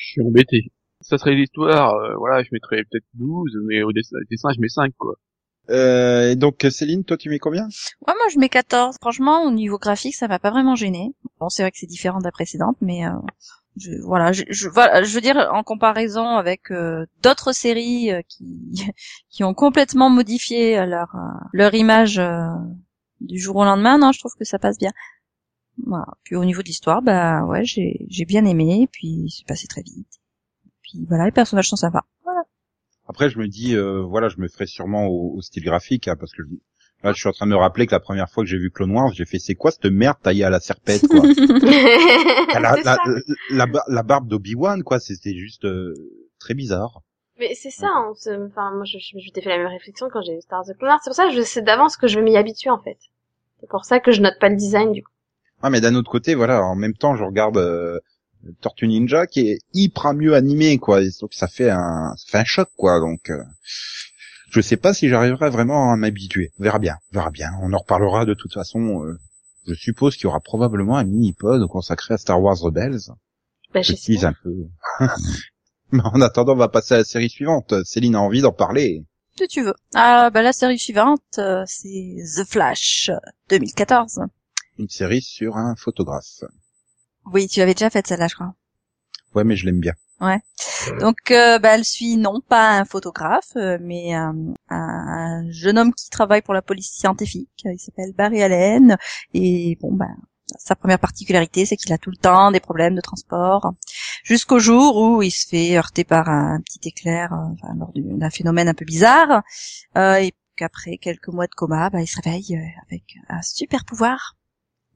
Je suis embêté. Ça serait l'histoire, euh, voilà, je mettrais peut-être 12, mais au dessin, dessin, je mets 5, quoi. euh, Et donc Céline, toi tu mets combien? Ouais, moi je mets 14. Franchement, au niveau graphique, ça m'a pas vraiment gêné. Bon, c'est vrai que c'est différent de la précédente, mais euh, je, voilà, je, je, voilà, je veux dire en comparaison avec euh, d'autres séries euh, qui qui ont complètement modifié leur euh, leur image euh, du jour au lendemain, non, je trouve que ça passe bien. Voilà. Puis au niveau de l'histoire, bah ouais, j'ai j'ai bien aimé, puis c'est passé très vite. Puis voilà, les personnages sont sympas. Voilà. Après je me dis, euh, voilà, je me ferai sûrement au, au style graphique, hein, parce que je- là je suis en train de me rappeler que la première fois que j'ai vu Clone Wars, j'ai fait c'est quoi cette merde taillée à la serpette quoi? La, la, c'est ça. la, la bar- la barbe d'Obi-Wan quoi, c'était juste euh, très bizarre. Mais c'est ça, c'est- enfin, moi, je, je, je t'ai fait la même réflexion quand j'ai vu Star Wars Clone Wars. C'est pour ça que je sais d'avance que je vais m'y habituer, en fait. C'est pour ça que je note pas le design, du coup. Ah mais d'un autre côté, voilà, en même temps, je regarde euh, Tortue Ninja qui est hyper mieux animé, quoi. Et donc ça fait un, ça fait un choc, quoi. Donc, euh, je sais pas si j'arriverai vraiment à m'habituer. On verra bien, on verra bien. On en reparlera de toute façon. euh, je suppose qu'il y aura probablement un mini-pod consacré à Star Wars Rebels. Bah, Je un peu. mais en attendant, on va passer à la série suivante. Céline a envie d'en parler. Si tu veux. Ah, bah la série suivante, euh, c'est The Flash euh, 2014. Une série sur un photographe. Oui, tu avais déjà fait celle-là, je crois. Ouais, mais je l'aime bien. Donc, euh, bah, elle suit non pas un photographe, euh, mais euh, un jeune homme qui travaille pour la police scientifique. Il s'appelle Barry Allen. Et bon, bah, sa première particularité, c'est qu'il a tout le temps des problèmes de transport, jusqu'au jour où il se fait heurter par un petit éclair, euh, enfin, lors du- d'un phénomène un peu bizarre, euh, et qu'après quelques mois de coma, bah, il se réveille avec un super pouvoir.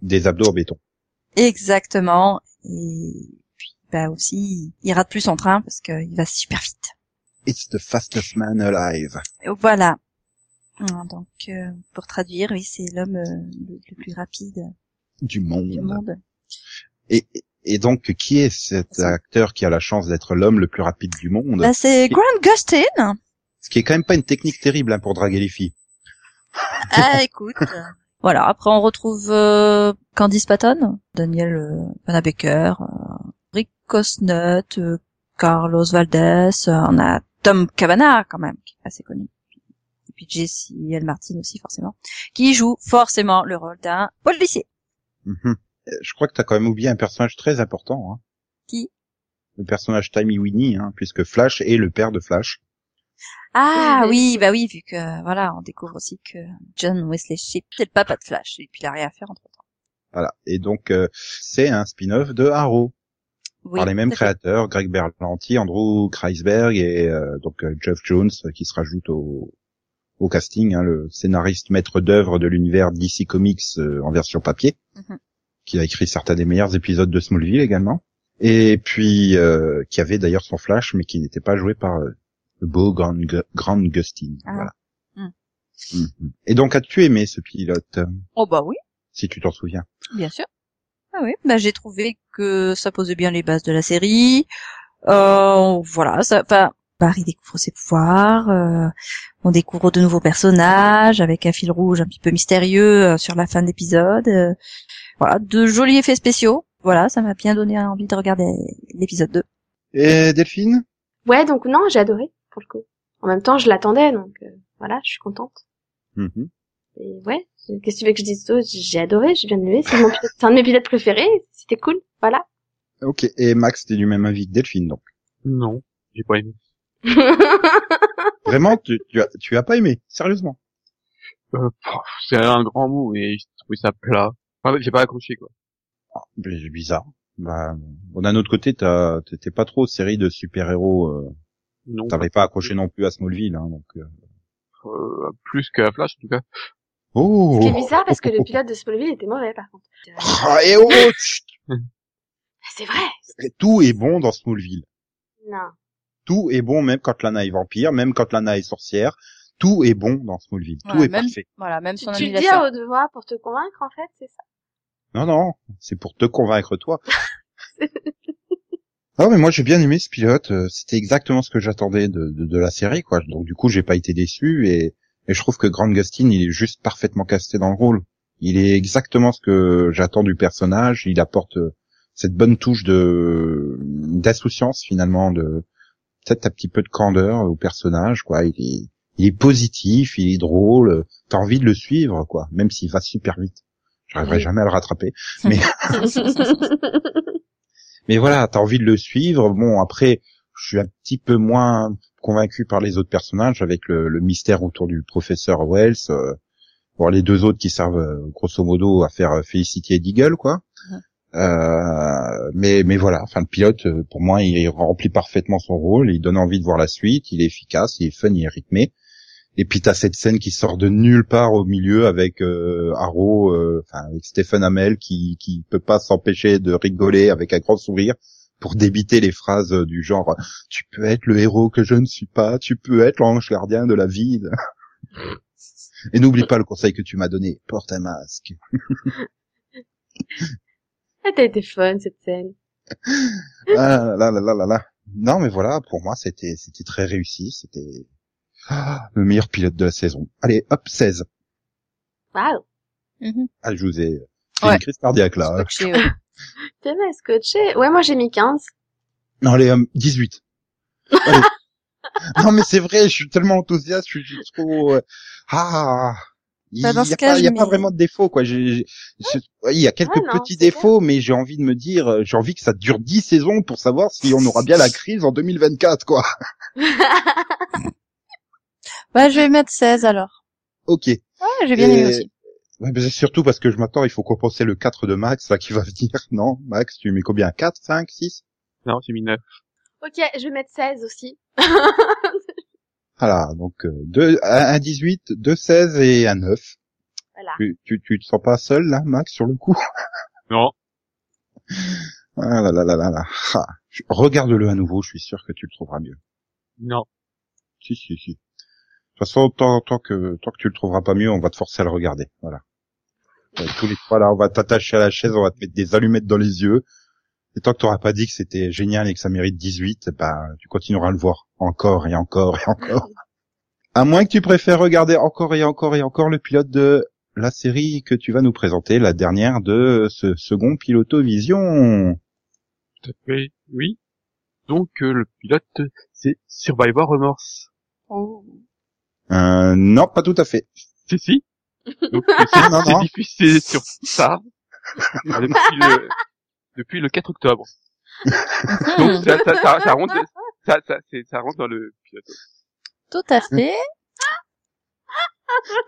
Des abdos en béton. Exactement. Et bah aussi, il rate plus son train parce qu'il va super vite. It's the fastest man alive. Et Voilà. Ah, Donc, euh, pour traduire, oui, c'est l'homme euh, le, le plus rapide Du monde. du monde. Et, et donc, qui est cet acteur qui a la chance d'être l'homme le plus rapide du monde? Bah, c'est Grant Gustin. Ce qui est quand même pas une technique terrible hein, pour draguer les filles. Ah, écoute. voilà. Après, on retrouve euh, Candice Patton, Daniel euh, Panabaker, euh, Cosnut, euh, Carlos Valdez. euh, on a Tom Cavanaugh quand même, qui est assez connu. Et puis Jesse L. Martin aussi forcément, qui joue forcément le rôle d'un policier. Mhm. Euh, Je crois que t'as quand même oublié un personnage très important. Hein. Qui? Le personnage Timmy Winnie, hein, puisque Flash est le père de Flash. Ah oui, bah oui, vu que voilà, on découvre aussi que John Wesley Shipp c'est le papa de Flash et puis il a rien à faire entre temps. Voilà. Et donc euh, c'est un spin-off de Arrow Oui, par les mêmes créateurs, Greg Berlanti, Andrew Kreisberg et euh, donc euh, Jeff Jones euh, qui se rajoute au, au casting, hein, le scénariste maître d'œuvre de l'univers DC Comics euh, en version papier, Mhm. qui a écrit certains des meilleurs épisodes de Smallville également, et puis euh, qui avait d'ailleurs son Flash, mais qui n'était pas joué par euh, le beau Grant, Gu- Grant Gustin. Ah. Voilà. Mhm. Mhm. Et donc as-tu aimé ce pilote, euh, Oh bah oui, si tu t'en souviens bien sûr. Ah oui, bah j'ai trouvé que ça posait bien les bases de la série. Euh, voilà, ça, enfin, Barry découvre ses pouvoirs, euh, on découvre de nouveaux personnages avec un fil rouge un petit peu mystérieux euh, sur la fin de l'épisode. euh, voilà, de jolis effets spéciaux. Voilà, ça m'a bien donné envie de regarder l'épisode 2. Et Delphine? Ouais, donc non, j'ai adoré, pour le coup. En même temps, je l'attendais, donc euh, voilà, je suis contente. Mhm. Et ouais, qu'est-ce que tu veux que je dise d'autre? J'ai adoré, j'ai bien aimé, c'est mon pilote- c'est un de mes pilotes préférés, c'était cool, voilà. Ok, et Max, t'es du même avis que Delphine, donc? Non, j'ai pas aimé. Vraiment, tu, tu, as, tu as pas aimé, sérieusement? Euh, c'est un grand mot, mais j'ai trouvé ça plat. Enfin, j'ai pas accroché, quoi. C'est bizarre. Bah, bon, d'un autre côté, t'as- t'étais pas trop série de super-héros. Euh, Non. T'avais pas accroché non plus à Smallville, hein, donc. euh. Euh, plus que la Flash, en tout cas. Oh. Ce qui est bizarre parce que le pilote de Smallville était mauvais par contre. Ah, et oh, chut. C'est vrai Tout est bon dans Smallville. Non. Tout est bon, même quand Lana est vampire, même quand Lana est sorcière. Tout est bon dans Smallville. Tout Voilà, est même- parfait. Voilà, même Tu, son tu le dis haute voix pour te convaincre en fait, c'est ça Non, non, c'est pour te convaincre toi. Non mais moi j'ai bien aimé ce pilote, euh, c'était exactement ce que j'attendais de, de, de la série quoi. Donc du coup j'ai pas été déçu et, et je trouve que Grant Gustin il est juste parfaitement casté dans le rôle. Il est exactement ce que j'attends du personnage, il apporte euh, cette bonne touche de d'insouciance finalement, de peut-être un petit peu de candeur au personnage quoi. Il est il est positif, il est drôle, t'as envie de le suivre quoi, même s'il va super vite. J'arriverai Oui. jamais à le rattraper. Mais mais voilà, t'as envie de le suivre. Bon, après, je suis un petit peu moins convaincu par les autres personnages avec le, le mystère autour du professeur Wells. Euh, bon, les deux autres qui servent euh, grosso modo à faire euh, Felicity et Deagle, quoi. Mhm. Euh, mais mais voilà, enfin le pilote, euh, pour moi, il remplit parfaitement son rôle. Il donne envie de voir la suite. Il est efficace, il est fun, il est rythmé. Et puis t'as cette scène qui sort de nulle part au milieu avec euh, Arrow, euh, enfin avec Stephen Amell qui qui peut pas s'empêcher de rigoler avec un grand sourire pour débiter les phrases du genre tu peux être le héros que je ne suis pas, tu peux être l'ange gardien de la vie. Et n'oublie pas le conseil que tu m'as donné, porte un masque. Ah, t'as été fun cette scène. Ah là là là là là. Non mais voilà, pour moi c'était c'était très réussi, c'était ah, le meilleur pilote de la saison. Allez, hop 16. Waouh. Mhm. Ah, je vous ai fait Ouais. une crise cardiaque là. T'es bien scotché. Ouais, moi j'ai mis 15. Non, allez, euh, 18. Allez. non, mais c'est vrai, je suis tellement enthousiaste, je suis trop... euh, Ah Il Bah, dans n'y ce a, cas, pas, il y a pas vraiment de défauts, quoi. Il y a quelques non, petits défauts, mais j'ai envie de me dire, euh, j'ai envie que ça dure 10 saisons pour savoir si on aura bien la crise en 2024, quoi. Bah, je vais mettre 16 alors. Ok. Ouais, j'ai bien Et- aimé aussi. Ouais, mais c'est surtout parce que je m'attends, il faut compenser le 4 de Max, là, qui va venir. Non, Max, tu mets combien? 4, 5, 6 Non, j'ai mis 9. ok, je vais mettre 16 aussi. Voilà, donc euh, deux, un, un 18, deux 16 et un 9. Voilà. Tu, tu, tu te sens pas seul, là, Max, sur le coup? Non. Ah là là là là là. Ah, Regarde-le à nouveau, je suis sûr que tu le trouveras mieux. Non. Si, si, si. De toute façon, tant, tant que, tant que tu le trouveras pas mieux, on va te forcer à le regarder. Voilà. Euh, tous les fois, là, on va t'attacher à la chaise, on va te mettre des allumettes dans les yeux. Et tant que t'auras pas dit que c'était génial et que ça mérite 18, bah, tu continueras à le voir. Encore et encore et encore. À moins que tu préfères regarder encore et encore et encore le pilote de la série que tu vas nous présenter, la dernière de ce second Piloto-Vision. Tout à fait. Oui. Donc, euh, le pilote, c'est Survivor Remorse. Oh. Euh, non, pas tout à fait. Si, si. Donc, euh, c'est Non, c'est non. diffusé sur ça depuis le, depuis le 4 octobre. Donc, ça, ça, ça, ça rentre, ça, ça, c'est- ça rentre dans le pilote. tout à fait.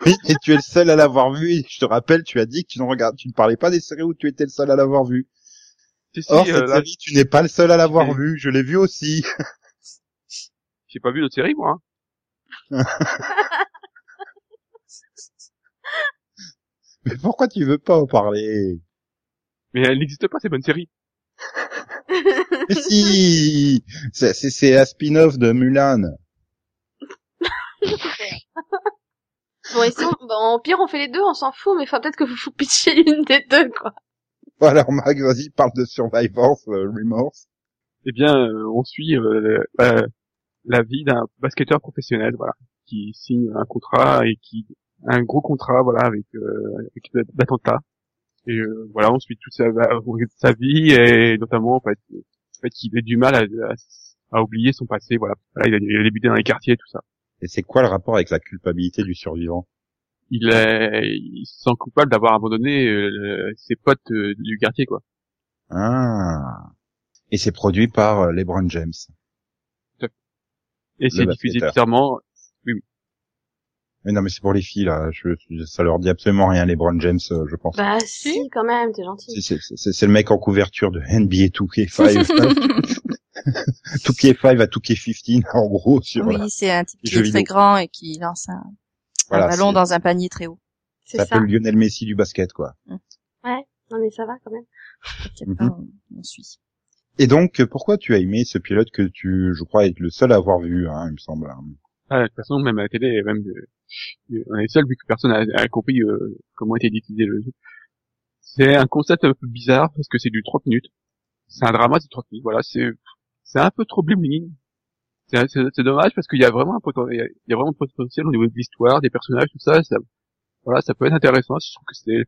Oui, et tu es le seul à l'avoir vu. Et je te rappelle, tu as dit que tu ne regardes, tu ne parlais pas des séries où tu étais le seul à l'avoir vu. Si, si, Or, euh, cette là, série, tu n'es pas le seul à l'avoir vu. Je l'ai vu aussi. j'ai pas vu d'autres séries, moi. Mais pourquoi tu veux pas en parler? Mais elle n'existe pas, ces bonnes séries. Mais si C'est c'est- c'est un spin-off de Mulan. Bon, et si on- bon, au pire, on fait les deux, on s'en fout, mais faut peut-être que vous vous pitchiez une des deux, quoi. Bon, alors Max, vas-y, parle de Survivors, euh, Remorse. Eh bien, euh, on suit euh, euh, la vie d'un basketteur professionnel, voilà, qui signe un contrat et qui un gros contrat, voilà, avec, euh, avec. Et euh, voilà, on suit toute sa, sa vie et notamment en fait, en fait qu'il ait du mal à, à, à oublier son passé, voilà. Voilà, il a, il a débuté dans les quartiers, tout ça. Et c'est quoi le rapport avec la culpabilité du survivant? Il, est, il se sent coupable d'avoir abandonné euh, ses potes euh, du quartier, quoi. Ah. Et c'est produit par euh, LeBron James. Et c'est diffusé bizarrement. Mais non, mais c'est pour les filles, là. Je, je- ça leur dit absolument rien, LeBron James, euh, je pense. Bah, si, quand même, t'es gentil. Si, C'est c'est- c'est le mec en couverture de NBA 2K5. 2K5 à 2K15, en gros, sur Oui, la- c'est un type qui est très vidéo. grand et qui lance un, voilà, un ballon dans un panier très haut. C'est ça ça. s'appelle Lionel Messi du basket, quoi. Non, mais ça va, quand même. Mhm. on, on suit. Et donc, pourquoi tu as aimé ce pilote que tu, je crois, être le seul à avoir vu, hein, il me semble. Ah, de toute façon, même à la télé, même euh, on est seul vu que personne n'a compris euh, comment était diffusé le jeu. C'est un concept un peu bizarre parce que c'est du 30 minutes. C'est un drama de 30 minutes. Voilà, c'est c'est un peu trop bling. C'est dommage parce qu'il y a vraiment un potentiel, il y a vraiment un potentiel au niveau de l'histoire, des personnages, tout ça. ça voilà, ça peut être intéressant. Je trouve que c'est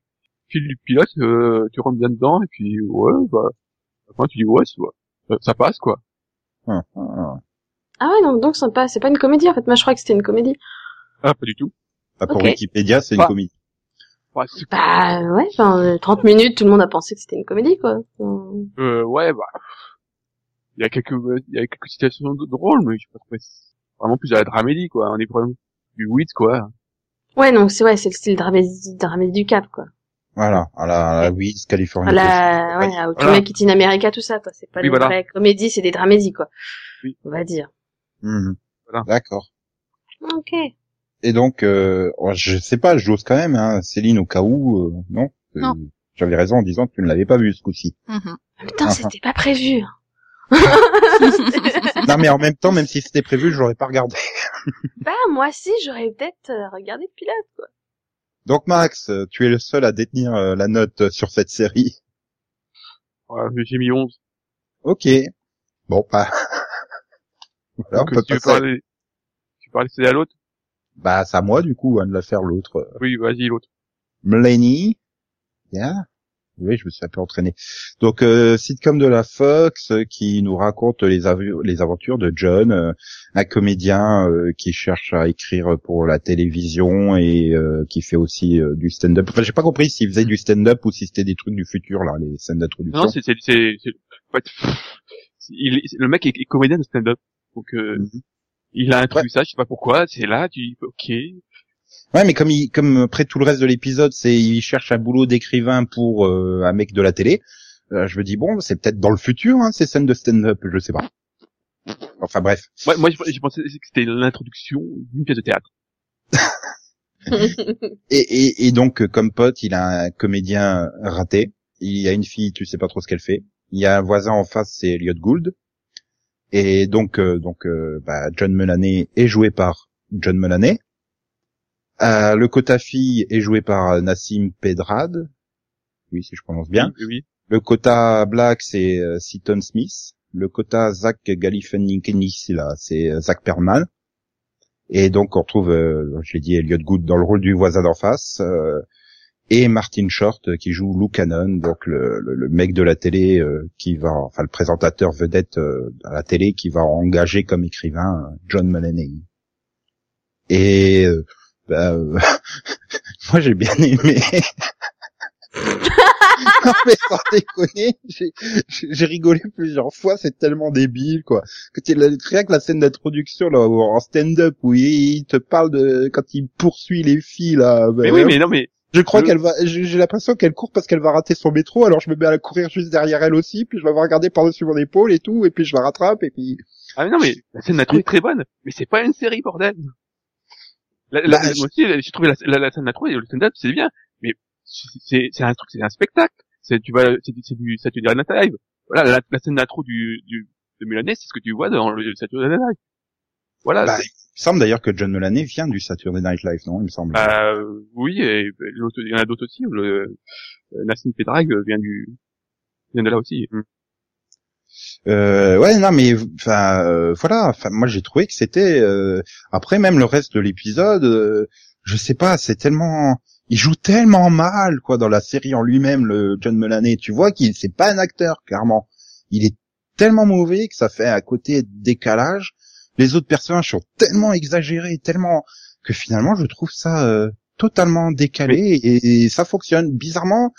fil du pilote, euh, tu rentres bien dedans et puis ouais, bah, après tu dis ouais, ça, ça passe quoi. Ah, ah. Ah ouais, donc, donc, c'est pas, c'est pas une comédie, en fait. Moi, je crois que c'était une comédie. Ah, pas du tout. Bah, pour Ok. Wikipédia, c'est une Bah. comédie. Ouais, Bah, ouais, enfin, euh, 30 minutes, tout le monde a pensé que c'était une comédie, quoi. Euh, Euh, ouais, bah, il y a quelques, il y a quelques situations d- drôles, mais je sais pas trouvé vraiment plus à la dramédie, quoi. On est vraiment du wit, quoi. Ouais, donc, c'est, ouais, c'est le style dramédie, dramédie du Cap, quoi. Voilà, à la, à la Wiz, Californie. À la, ouais, à Voilà. America, tout ça, quoi. C'est pas Oui, des voilà. vraies comédies, c'est des dramédies, quoi. Oui. On va dire. Mhm. Voilà. D'accord. Ok. Et donc, euh, oh, je sais pas, j'ose quand même, hein, Céline, au cas où, euh, non Euh, Non. J'avais raison en disant que tu ne l'avais pas vu ce coup-ci. Mhm. Putain, Ah, c'était pas prévu. non, mais en même temps, même si c'était prévu, je l'aurais pas regardé. bah, moi si, j'aurais peut-être euh, regardé le pilote, quoi. Donc, Max, tu es le seul à détenir euh, la note sur cette série. Voilà, j'ai mis 11. Ok. Bon, bah. Voilà, on Donc, peut si tu parler, tu parlais c'est à l'autre? Bah, c'est à moi, du coup, hein, de la faire l'autre. Oui, vas-y, l'autre. Mlaney. Yeah. Oui, je me suis un peu entraîné. Donc, euh, sitcom de la Fox euh, qui nous raconte les, aventures de John, euh, un comédien euh, qui cherche à écrire pour la télévision et euh, qui fait aussi du stand-up. Enfin, j'ai pas compris s'il faisait du stand-up ou si c'était des trucs du futur là, les scènes d'introduction. Non, c'est, c'est, le mec est, est comédien de stand-up. Donc, euh, Mhm. il a introduit ça, je sais pas pourquoi, c'est là, tu dis, ok. Ouais, mais comme il, comme après tout le reste de l'épisode, c'est il cherche un boulot d'écrivain pour euh, un mec de la télé. euh, je me dis bon, c'est peut-être dans le futur hein, ces scènes de stand-up, je sais pas. Enfin bref. Ouais, moi, j'ai pensé que c'était l'introduction d'une pièce de théâtre. Et, et, et donc euh, comme pote, il a un comédien raté. Il y a une fille, tu sais pas trop ce qu'elle fait. Il y a un voisin en face, c'est Elliot Gould. Et donc euh, donc euh, bah, John Mulaney est joué par John Mulaney. Euh, le quota fille est joué par Nassim Pedrad. Oui, si je prononce bien. Oui, oui. Le quota black, c'est euh, Seaton Smith. Le quota Zach Galifianakis, là, c'est euh, Zach Perlman. Et donc, on retrouve, euh, je l'ai dit, Elliot Good dans le rôle du voisin d'en face. Et Martin Short euh, qui joue Lou Cannon, donc le, le- le mec de la télé euh, qui va, enfin le présentateur vedette euh, à la télé qui va engager comme écrivain euh, John Mulaney. Et euh, bah, euh, moi j'ai bien aimé. non mais sans déconner, j'ai- rigolé plusieurs fois, c'est tellement débile quoi. Que tu rien que la scène d'introduction là en stand-up où il, il te parle de quand il poursuit les filles là. Mais ben, oui, mais non, mais Je crois Le- qu'elle va, j'ai l'impression qu'elle court parce qu'elle va rater son métro, alors je me mets à la courir juste derrière elle aussi, puis je vais regarder par-dessus mon épaule et tout, et puis je la rattrape, et puis... ah mais non, mais la scène d'intro est très bonne, mais c'est pas une série, bordel. La, la- Bah, moi aussi, j'ai trouvé la, la, la scène d'intro et le stand-up, c'est bien, mais c'est un truc, c'est un spectacle. C'est tu vas, c'est du Saturday Night Live. Voilà, la, la scène d'intro du, du de Mulaney, c'est ce que tu vois dans le Saturday Night Live. Voilà. Bah, il semble d'ailleurs que John Mulaney vient du Saturday Night Live, non Il me semble. Euh, oui, et il y en a d'autres aussi. Le, euh, Nassim Pedrag vient du, vient de là aussi. Mm. Euh, ouais, non, mais enfin, euh, voilà. Enfin, moi, j'ai trouvé que c'était. euh, Après, même le reste de l'épisode, euh, je sais pas, c'est tellement. Il joue tellement mal, quoi, dans la série en lui-même, le John Mulaney. Tu vois qu'il c'est pas un acteur, clairement. Il est tellement mauvais que ça fait à côté décalage. Les autres personnages sont tellement exagérés, tellement que finalement, je trouve ça euh, totalement décalé et, et ça fonctionne bizarrement.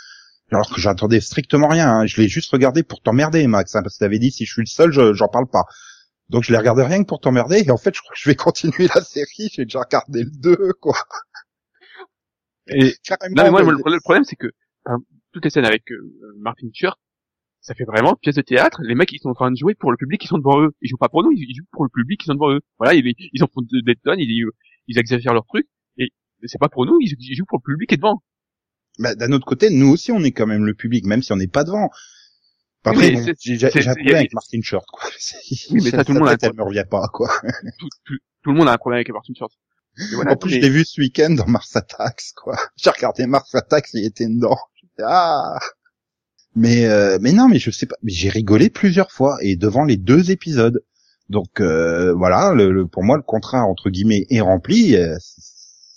Alors que j'attendais strictement rien. hein. Je l'ai juste regardé pour t'emmerder, Max, hein, parce que t'avais dit si je suis le seul, je- j'en parle pas. Donc je l'ai regardé rien que pour t'emmerder. Et en fait, je crois que je vais continuer la série. J'ai déjà regardé le 2, quoi. Et, Carrément. non, mais moi, le, le problème, c'est que, enfin, toutes les scènes avec euh, Martin Short, ça fait vraiment pièce de théâtre. Les mecs, ils sont en train de jouer pour le public qui sont devant eux. Ils jouent pas pour nous, ils, jouent pour le public qui sont devant eux. Voilà, ils, ils en font de- des tonnes, ils, ils exagèrent leur truc. Et c'est pas pour nous, ils, ils jouent pour le public qui est devant. Bah, d'un autre côté, nous aussi, on est quand même le public, même si on n'est pas devant. Après, bon, j'ai un problème avec Martin Short, quoi. Oui, mais ça, tout le monde a un elle me revient pas, quoi. Tout, tout, tout le monde a un problème avec Martin Short. Voilà, en plus, mais- je l'ai vu ce week-end dans Mars Attacks, quoi. J'ai regardé Mars Attacks, il était dedans. Ah. Mais, euh, mais non, mais je sais pas. Mais j'ai rigolé plusieurs fois et devant les deux épisodes. Donc euh, voilà, le, le- pour moi, le contrat entre guillemets est rempli. Euh,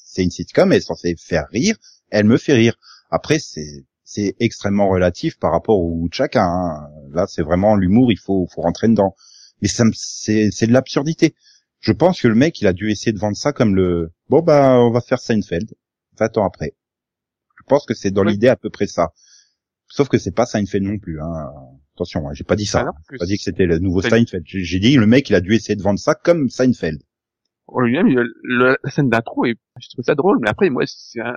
C'est une sitcom, elle est censée faire rire. Elle me fait rire. Après, c'est c'est extrêmement relatif par rapport au goût de chacun. hein. Là, c'est vraiment l'humour. Il faut faut rentrer dedans. Mais ça, c'est c'est de l'absurdité. Je pense que le mec, il a dû essayer de vendre ça comme le bon bah on va faire Seinfeld 20 ans après. Je pense que c'est dans l'idée à peu près ça. Sauf que c'est pas Seinfeld non plus. Hein. Attention, hein, j'ai pas dit ça. Ah J'ai pas dit que c'était le nouveau Seinfeld. J'ai dit le mec, il a dû essayer de vendre ça comme Seinfeld. en lui-même, la scène d'intro, et je trouve ça drôle, mais après, moi, c'est un,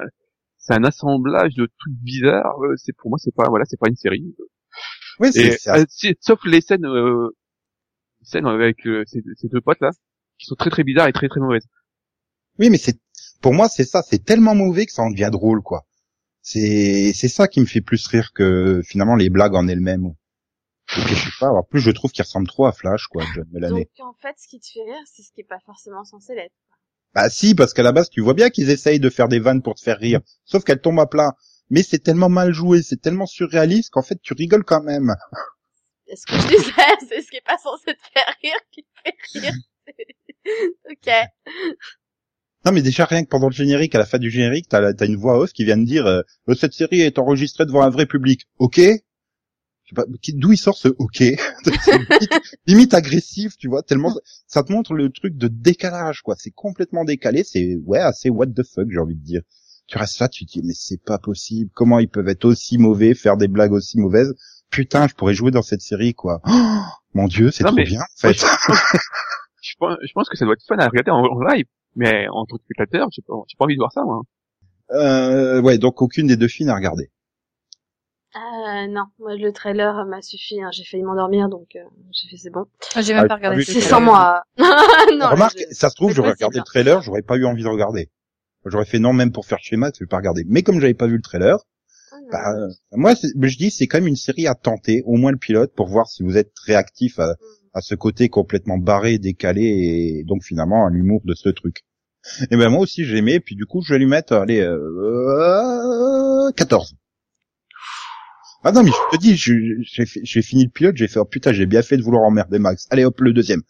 c'est un assemblage de trucs bizarres. euh, C'est pour moi, c'est pas, voilà, c'est pas une série. Oui, c'est euh, sauf les scènes, euh, les scènes avec euh, ces, ces deux potes là, qui sont très très bizarres et très très mauvaises. Oui, mais c'est pour moi c'est ça, c'est tellement mauvais que ça en devient drôle quoi. C'est c'est ça qui me fait plus rire que finalement les blagues en elles-mêmes. Je sais pas, en plus je trouve qu'il ressemble trop à Flash quoi, John Mulaney. Donc en fait, ce qui te fait rire, c'est ce qui est pas forcément censé l'être. Bah si, parce qu'à la base tu vois bien qu'ils essayent de faire des vannes pour te faire rire, sauf qu'elles tombent à plat. Mais c'est tellement mal joué, c'est tellement surréaliste qu'en fait tu rigoles quand même. Et ce que je disais, c'est ce qui est pas censé te faire rire qui te fait rire. ok. Non mais déjà rien que pendant le générique, à la fin du générique, t'as t'as une voix off qui vient de dire euh, Euh, cette série est enregistrée devant un vrai public. Ok Je sais pas qui- d'où il sort ce ok. C'est limite, limite agressif, tu vois, tellement ça te montre le truc de décalage quoi. C'est complètement décalé, c'est ouais assez what the fuck j'ai envie de dire. Tu restes là, tu te dis mais c'est pas possible. Comment ils peuvent être aussi mauvais, faire des blagues aussi mauvaises? Putain, je pourrais jouer dans cette série quoi. Oh, mon dieu, c'est trop mais- bien en fait. je, je pense, je pense que ça doit être fun à regarder en live, mais en tant que spectateur, j'ai pas, j'ai pas envie de voir ça, moi. Euh, ouais, donc aucune des deux filles n'a regardé. Euh, non, moi le trailer m'a suffi. hein. J'ai failli m'endormir, donc euh, j'ai fait c'est bon. J'ai même Ah, pas regardé. ah, ce C'est sans moi. non, Remarque, je- ça se trouve, j'aurais regardé le hein. trailer, j'aurais pas eu envie de regarder. J'aurais fait non même pour faire schéma, je vais pas regarder. Mais comme j'avais pas vu le trailer, Ah, bah, euh, moi, je dis, c'est quand même une série à tenter, au moins le pilote, pour voir si vous êtes réactif à, à ce côté complètement barré, décalé, et donc finalement à l'humour de ce truc. Et ben moi aussi j'ai aimé, puis du coup je vais lui mettre, allez, euh, 14. Ah non mais je te dis, j'ai fini le pilote, j'ai fait oh putain j'ai bien fait de vouloir emmerder Max. Allez hop le deuxième.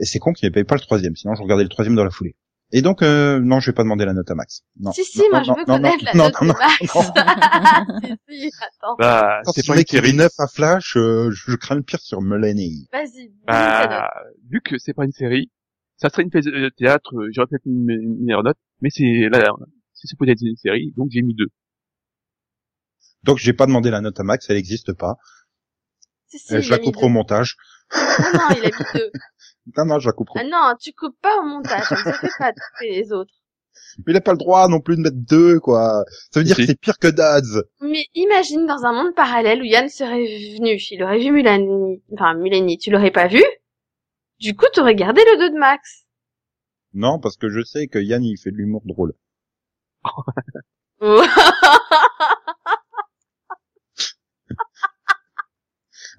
Et c'est con qu'il n'y avait pas le troisième, sinon je regardais le troisième dans la foulée. Et donc euh, non je vais pas demander la note à Max. Non. Si, si, Non, moi non, je veux connaître la non, note non, de non, Max. si, si, attends. Bah, c'est pas une mec il série. est neuf à Flash, euh, je crains le pire sur Mulaney. Vas-y. Bah, vu que c'est pas une série, ça serait une pièce de théâtre, euh, j'aurais peut-être une, une meilleure note, mais c'est là, c'est supposé être une série, donc j'ai mis deux. Donc j'ai pas demandé la note à Max, elle n'existe pas. Si, si, Euh, je la couperai au montage. Non, non, il a mis deux. Non, non, je la couperai. Ah non, tu coupes pas au montage, ça ne fait pas les autres. Mais il a pas le droit non plus de mettre deux, quoi. Ça veut dire Si. que c'est pire que Dads. Mais imagine dans un monde parallèle où Yann serait venu, il aurait vu Mulani, enfin Mulani, tu l'aurais pas vu? Du coup, tu aurais gardé le 2 de Max. Non, parce que je sais que Yann, il fait de l'humour drôle.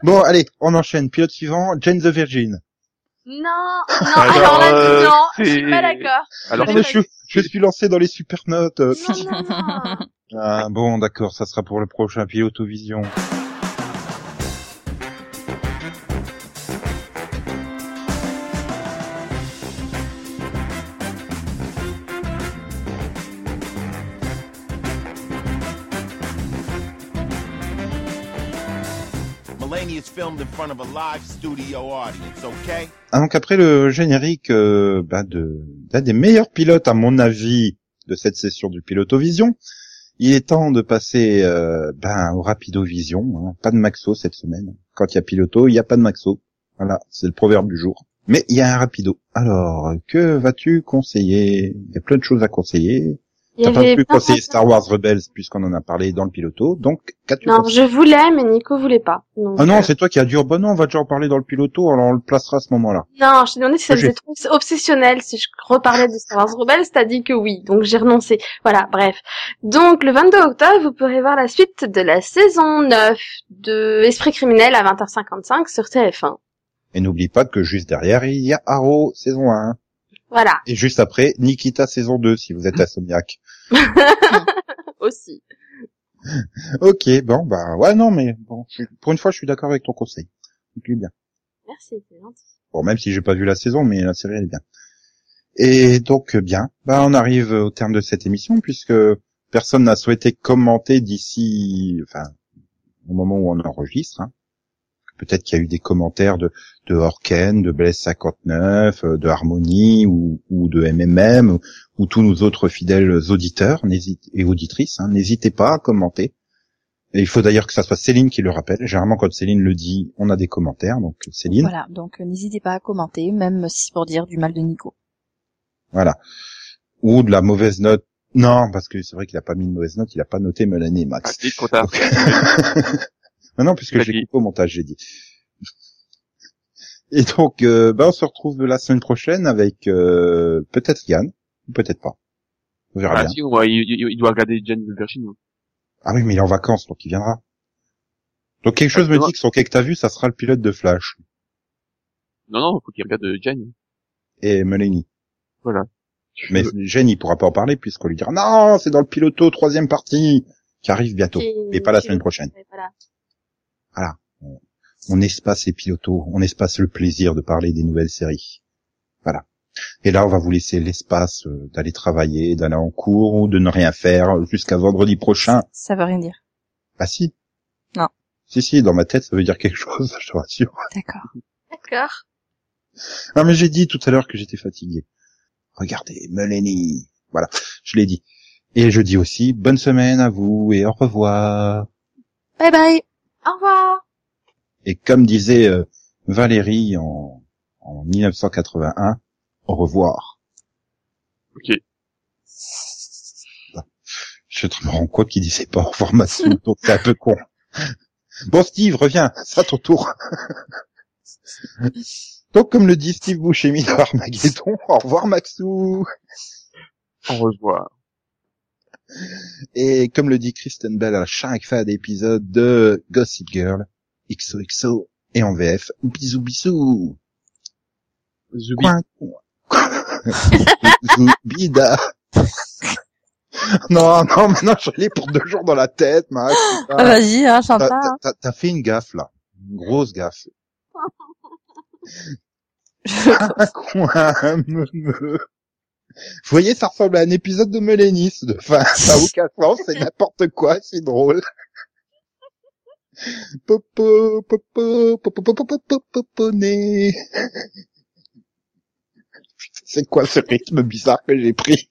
Bon, allez, on enchaîne. Pilote suivant, Jane the Virgin. Non, non, Alors, alors là, euh, non, je suis pas d'accord. Alors, Je je, je suis lancé dans les super notes. euh. Non, non, non. Ah, bon, d'accord, ça sera pour le prochain Pilotovision. Mulaney Ah, donc après le générique euh, bah, de d'un des meilleurs pilotes à mon avis de cette session du Pilotovision, il est temps de passer euh, ben, au Rapidovision. Hein. Pas de Maxo cette semaine. Quand il y a Piloto, il n'y a pas de Maxo. Voilà, c'est le proverbe du jour. Mais il y a un Rapido. Alors, que vas-tu conseiller? Il y a plein de choses à conseiller. T'as pas pu conseiller. Star Wars Rebels puisqu'on en a parlé dans le Piloto. Donc, qu'as-tu Non, je voulais, mais Nico voulait pas. Donc, Ah euh, non, c'est toi qui as dit, oh bah non, on va déjà en parler dans le Piloto, alors on le placera à ce moment-là. Non, je t'ai demandé si ça faisait trop obsessionnel si je reparlais de Star Wars Rebels, t'as dit que oui, donc j'ai renoncé. Voilà, bref. Donc le 22 octobre, vous pourrez voir la suite de la saison 9 de Esprit criminel à 20h55 sur TF1. Et n'oublie pas que juste derrière, il y a Arrow saison 1. Voilà, Et juste après, Nikita saison 2, si vous êtes insomniaque. aussi. Ok, bon, bah, ouais, non, mais bon, pour une fois, je suis d'accord avec ton conseil. Donc, bien. Merci, c'est gentil. Bon, même si j'ai pas vu la saison, mais la série, elle est bien. Et donc, euh, bien, bah, on arrive au terme de cette émission, puisque personne n'a souhaité commenter d'ici, enfin, au moment où on enregistre, hein. Peut-être qu'il y a eu des commentaires de, de Orken, de Blaise 59, euh, de Harmonie ou, ou de MMM ou, ou tous nos autres fidèles auditeurs et auditrices. hein. N'hésitez pas à commenter. Et il faut d'ailleurs que ça soit Céline qui le rappelle. Généralement, quand Céline le dit, on a des commentaires. Donc Céline, Voilà, donc euh, n'hésitez pas à commenter, même si c'est pour dire du mal de Nico. voilà. Ou de la mauvaise note. Non, parce que c'est vrai qu'il a pas mis de mauvaise note. Il a pas noté Mélanie et Ah, Non, non, puisque j'ai coupé au montage, j'ai dit. Et donc, euh, bah, on se retrouve la semaine prochaine avec euh, peut-être Yann, ou peut-être pas. On verra Ah, bien. si, ouais, il, il- il doit regarder Jane the Virgin. hein. Ah oui, mais il est en vacances, donc il viendra. Donc quelque chose me dit que son quai que t'as vu, ça sera le pilote de Flash Non, non, faut qu'il regarde euh, Jane. et Mulaney. Voilà. Mais Jen, il pourra pas en parler puisqu'on lui dira non, c'est dans le piloto troisième partie qui arrive bientôt, mais pas la semaine prochaine. Voilà. On espace les pilotos, on espace le plaisir de parler des nouvelles séries. Voilà. Et là, on va vous laisser l'espace euh, d'aller travailler, d'aller en cours ou de ne rien faire jusqu'à vendredi prochain. Ça veut rien dire. Ah si. Non. Si si, dans ma tête, ça veut dire quelque chose, je te rassure. D'accord. D'accord. Ah mais j'ai dit tout à l'heure que j'étais fatigué. Regardez, Mulaney. Voilà, je l'ai dit. Et je dis aussi bonne semaine à vous et au revoir. Bye bye Au revoir. Et comme disait euh, Valérie en, en 1981, au revoir. Ok. Je me rends compte qu'il disait pas au revoir Mathieu, donc c'est un peu con. Bon Steve, reviens, c'est à ton tour. donc comme le dit Steve Buscemi dans Armageddon, au revoir Maxou. Au revoir. Et comme le dit Kristen Bell à chaque fin d'épisode de Gossip Girl, XOXO, et en VF, bisous bisous. Zubi. Coin, coin. Zoubida. non, non, maintenant je l'ai pour deux jours dans la tête, Max. Ah, Vas-y, hein, chante T'as- pas. hein. t'as- T'as fait une gaffe, là. Une grosse gaffe. Un coin, me, me. Vous voyez, ça ressemble à un épisode de Mélénis. De... Enfin, ça n'a aucun sens, c'est n'importe quoi, c'est drôle. Popo, popo, popo, popo, popo. C'est quoi ce rythme bizarre que j'ai pris?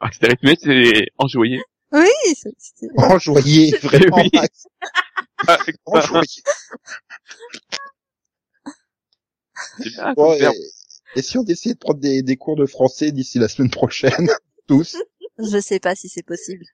Ah, c'était rythmé, c'est enjoyé. Oui, c'est- c'était- Enjoyé, vraiment, Oui. Max. Ah, Enjoyé. c'est bien et, si on essayait de prendre des, des cours de français d'ici la semaine prochaine, tous? Je sais pas si c'est possible.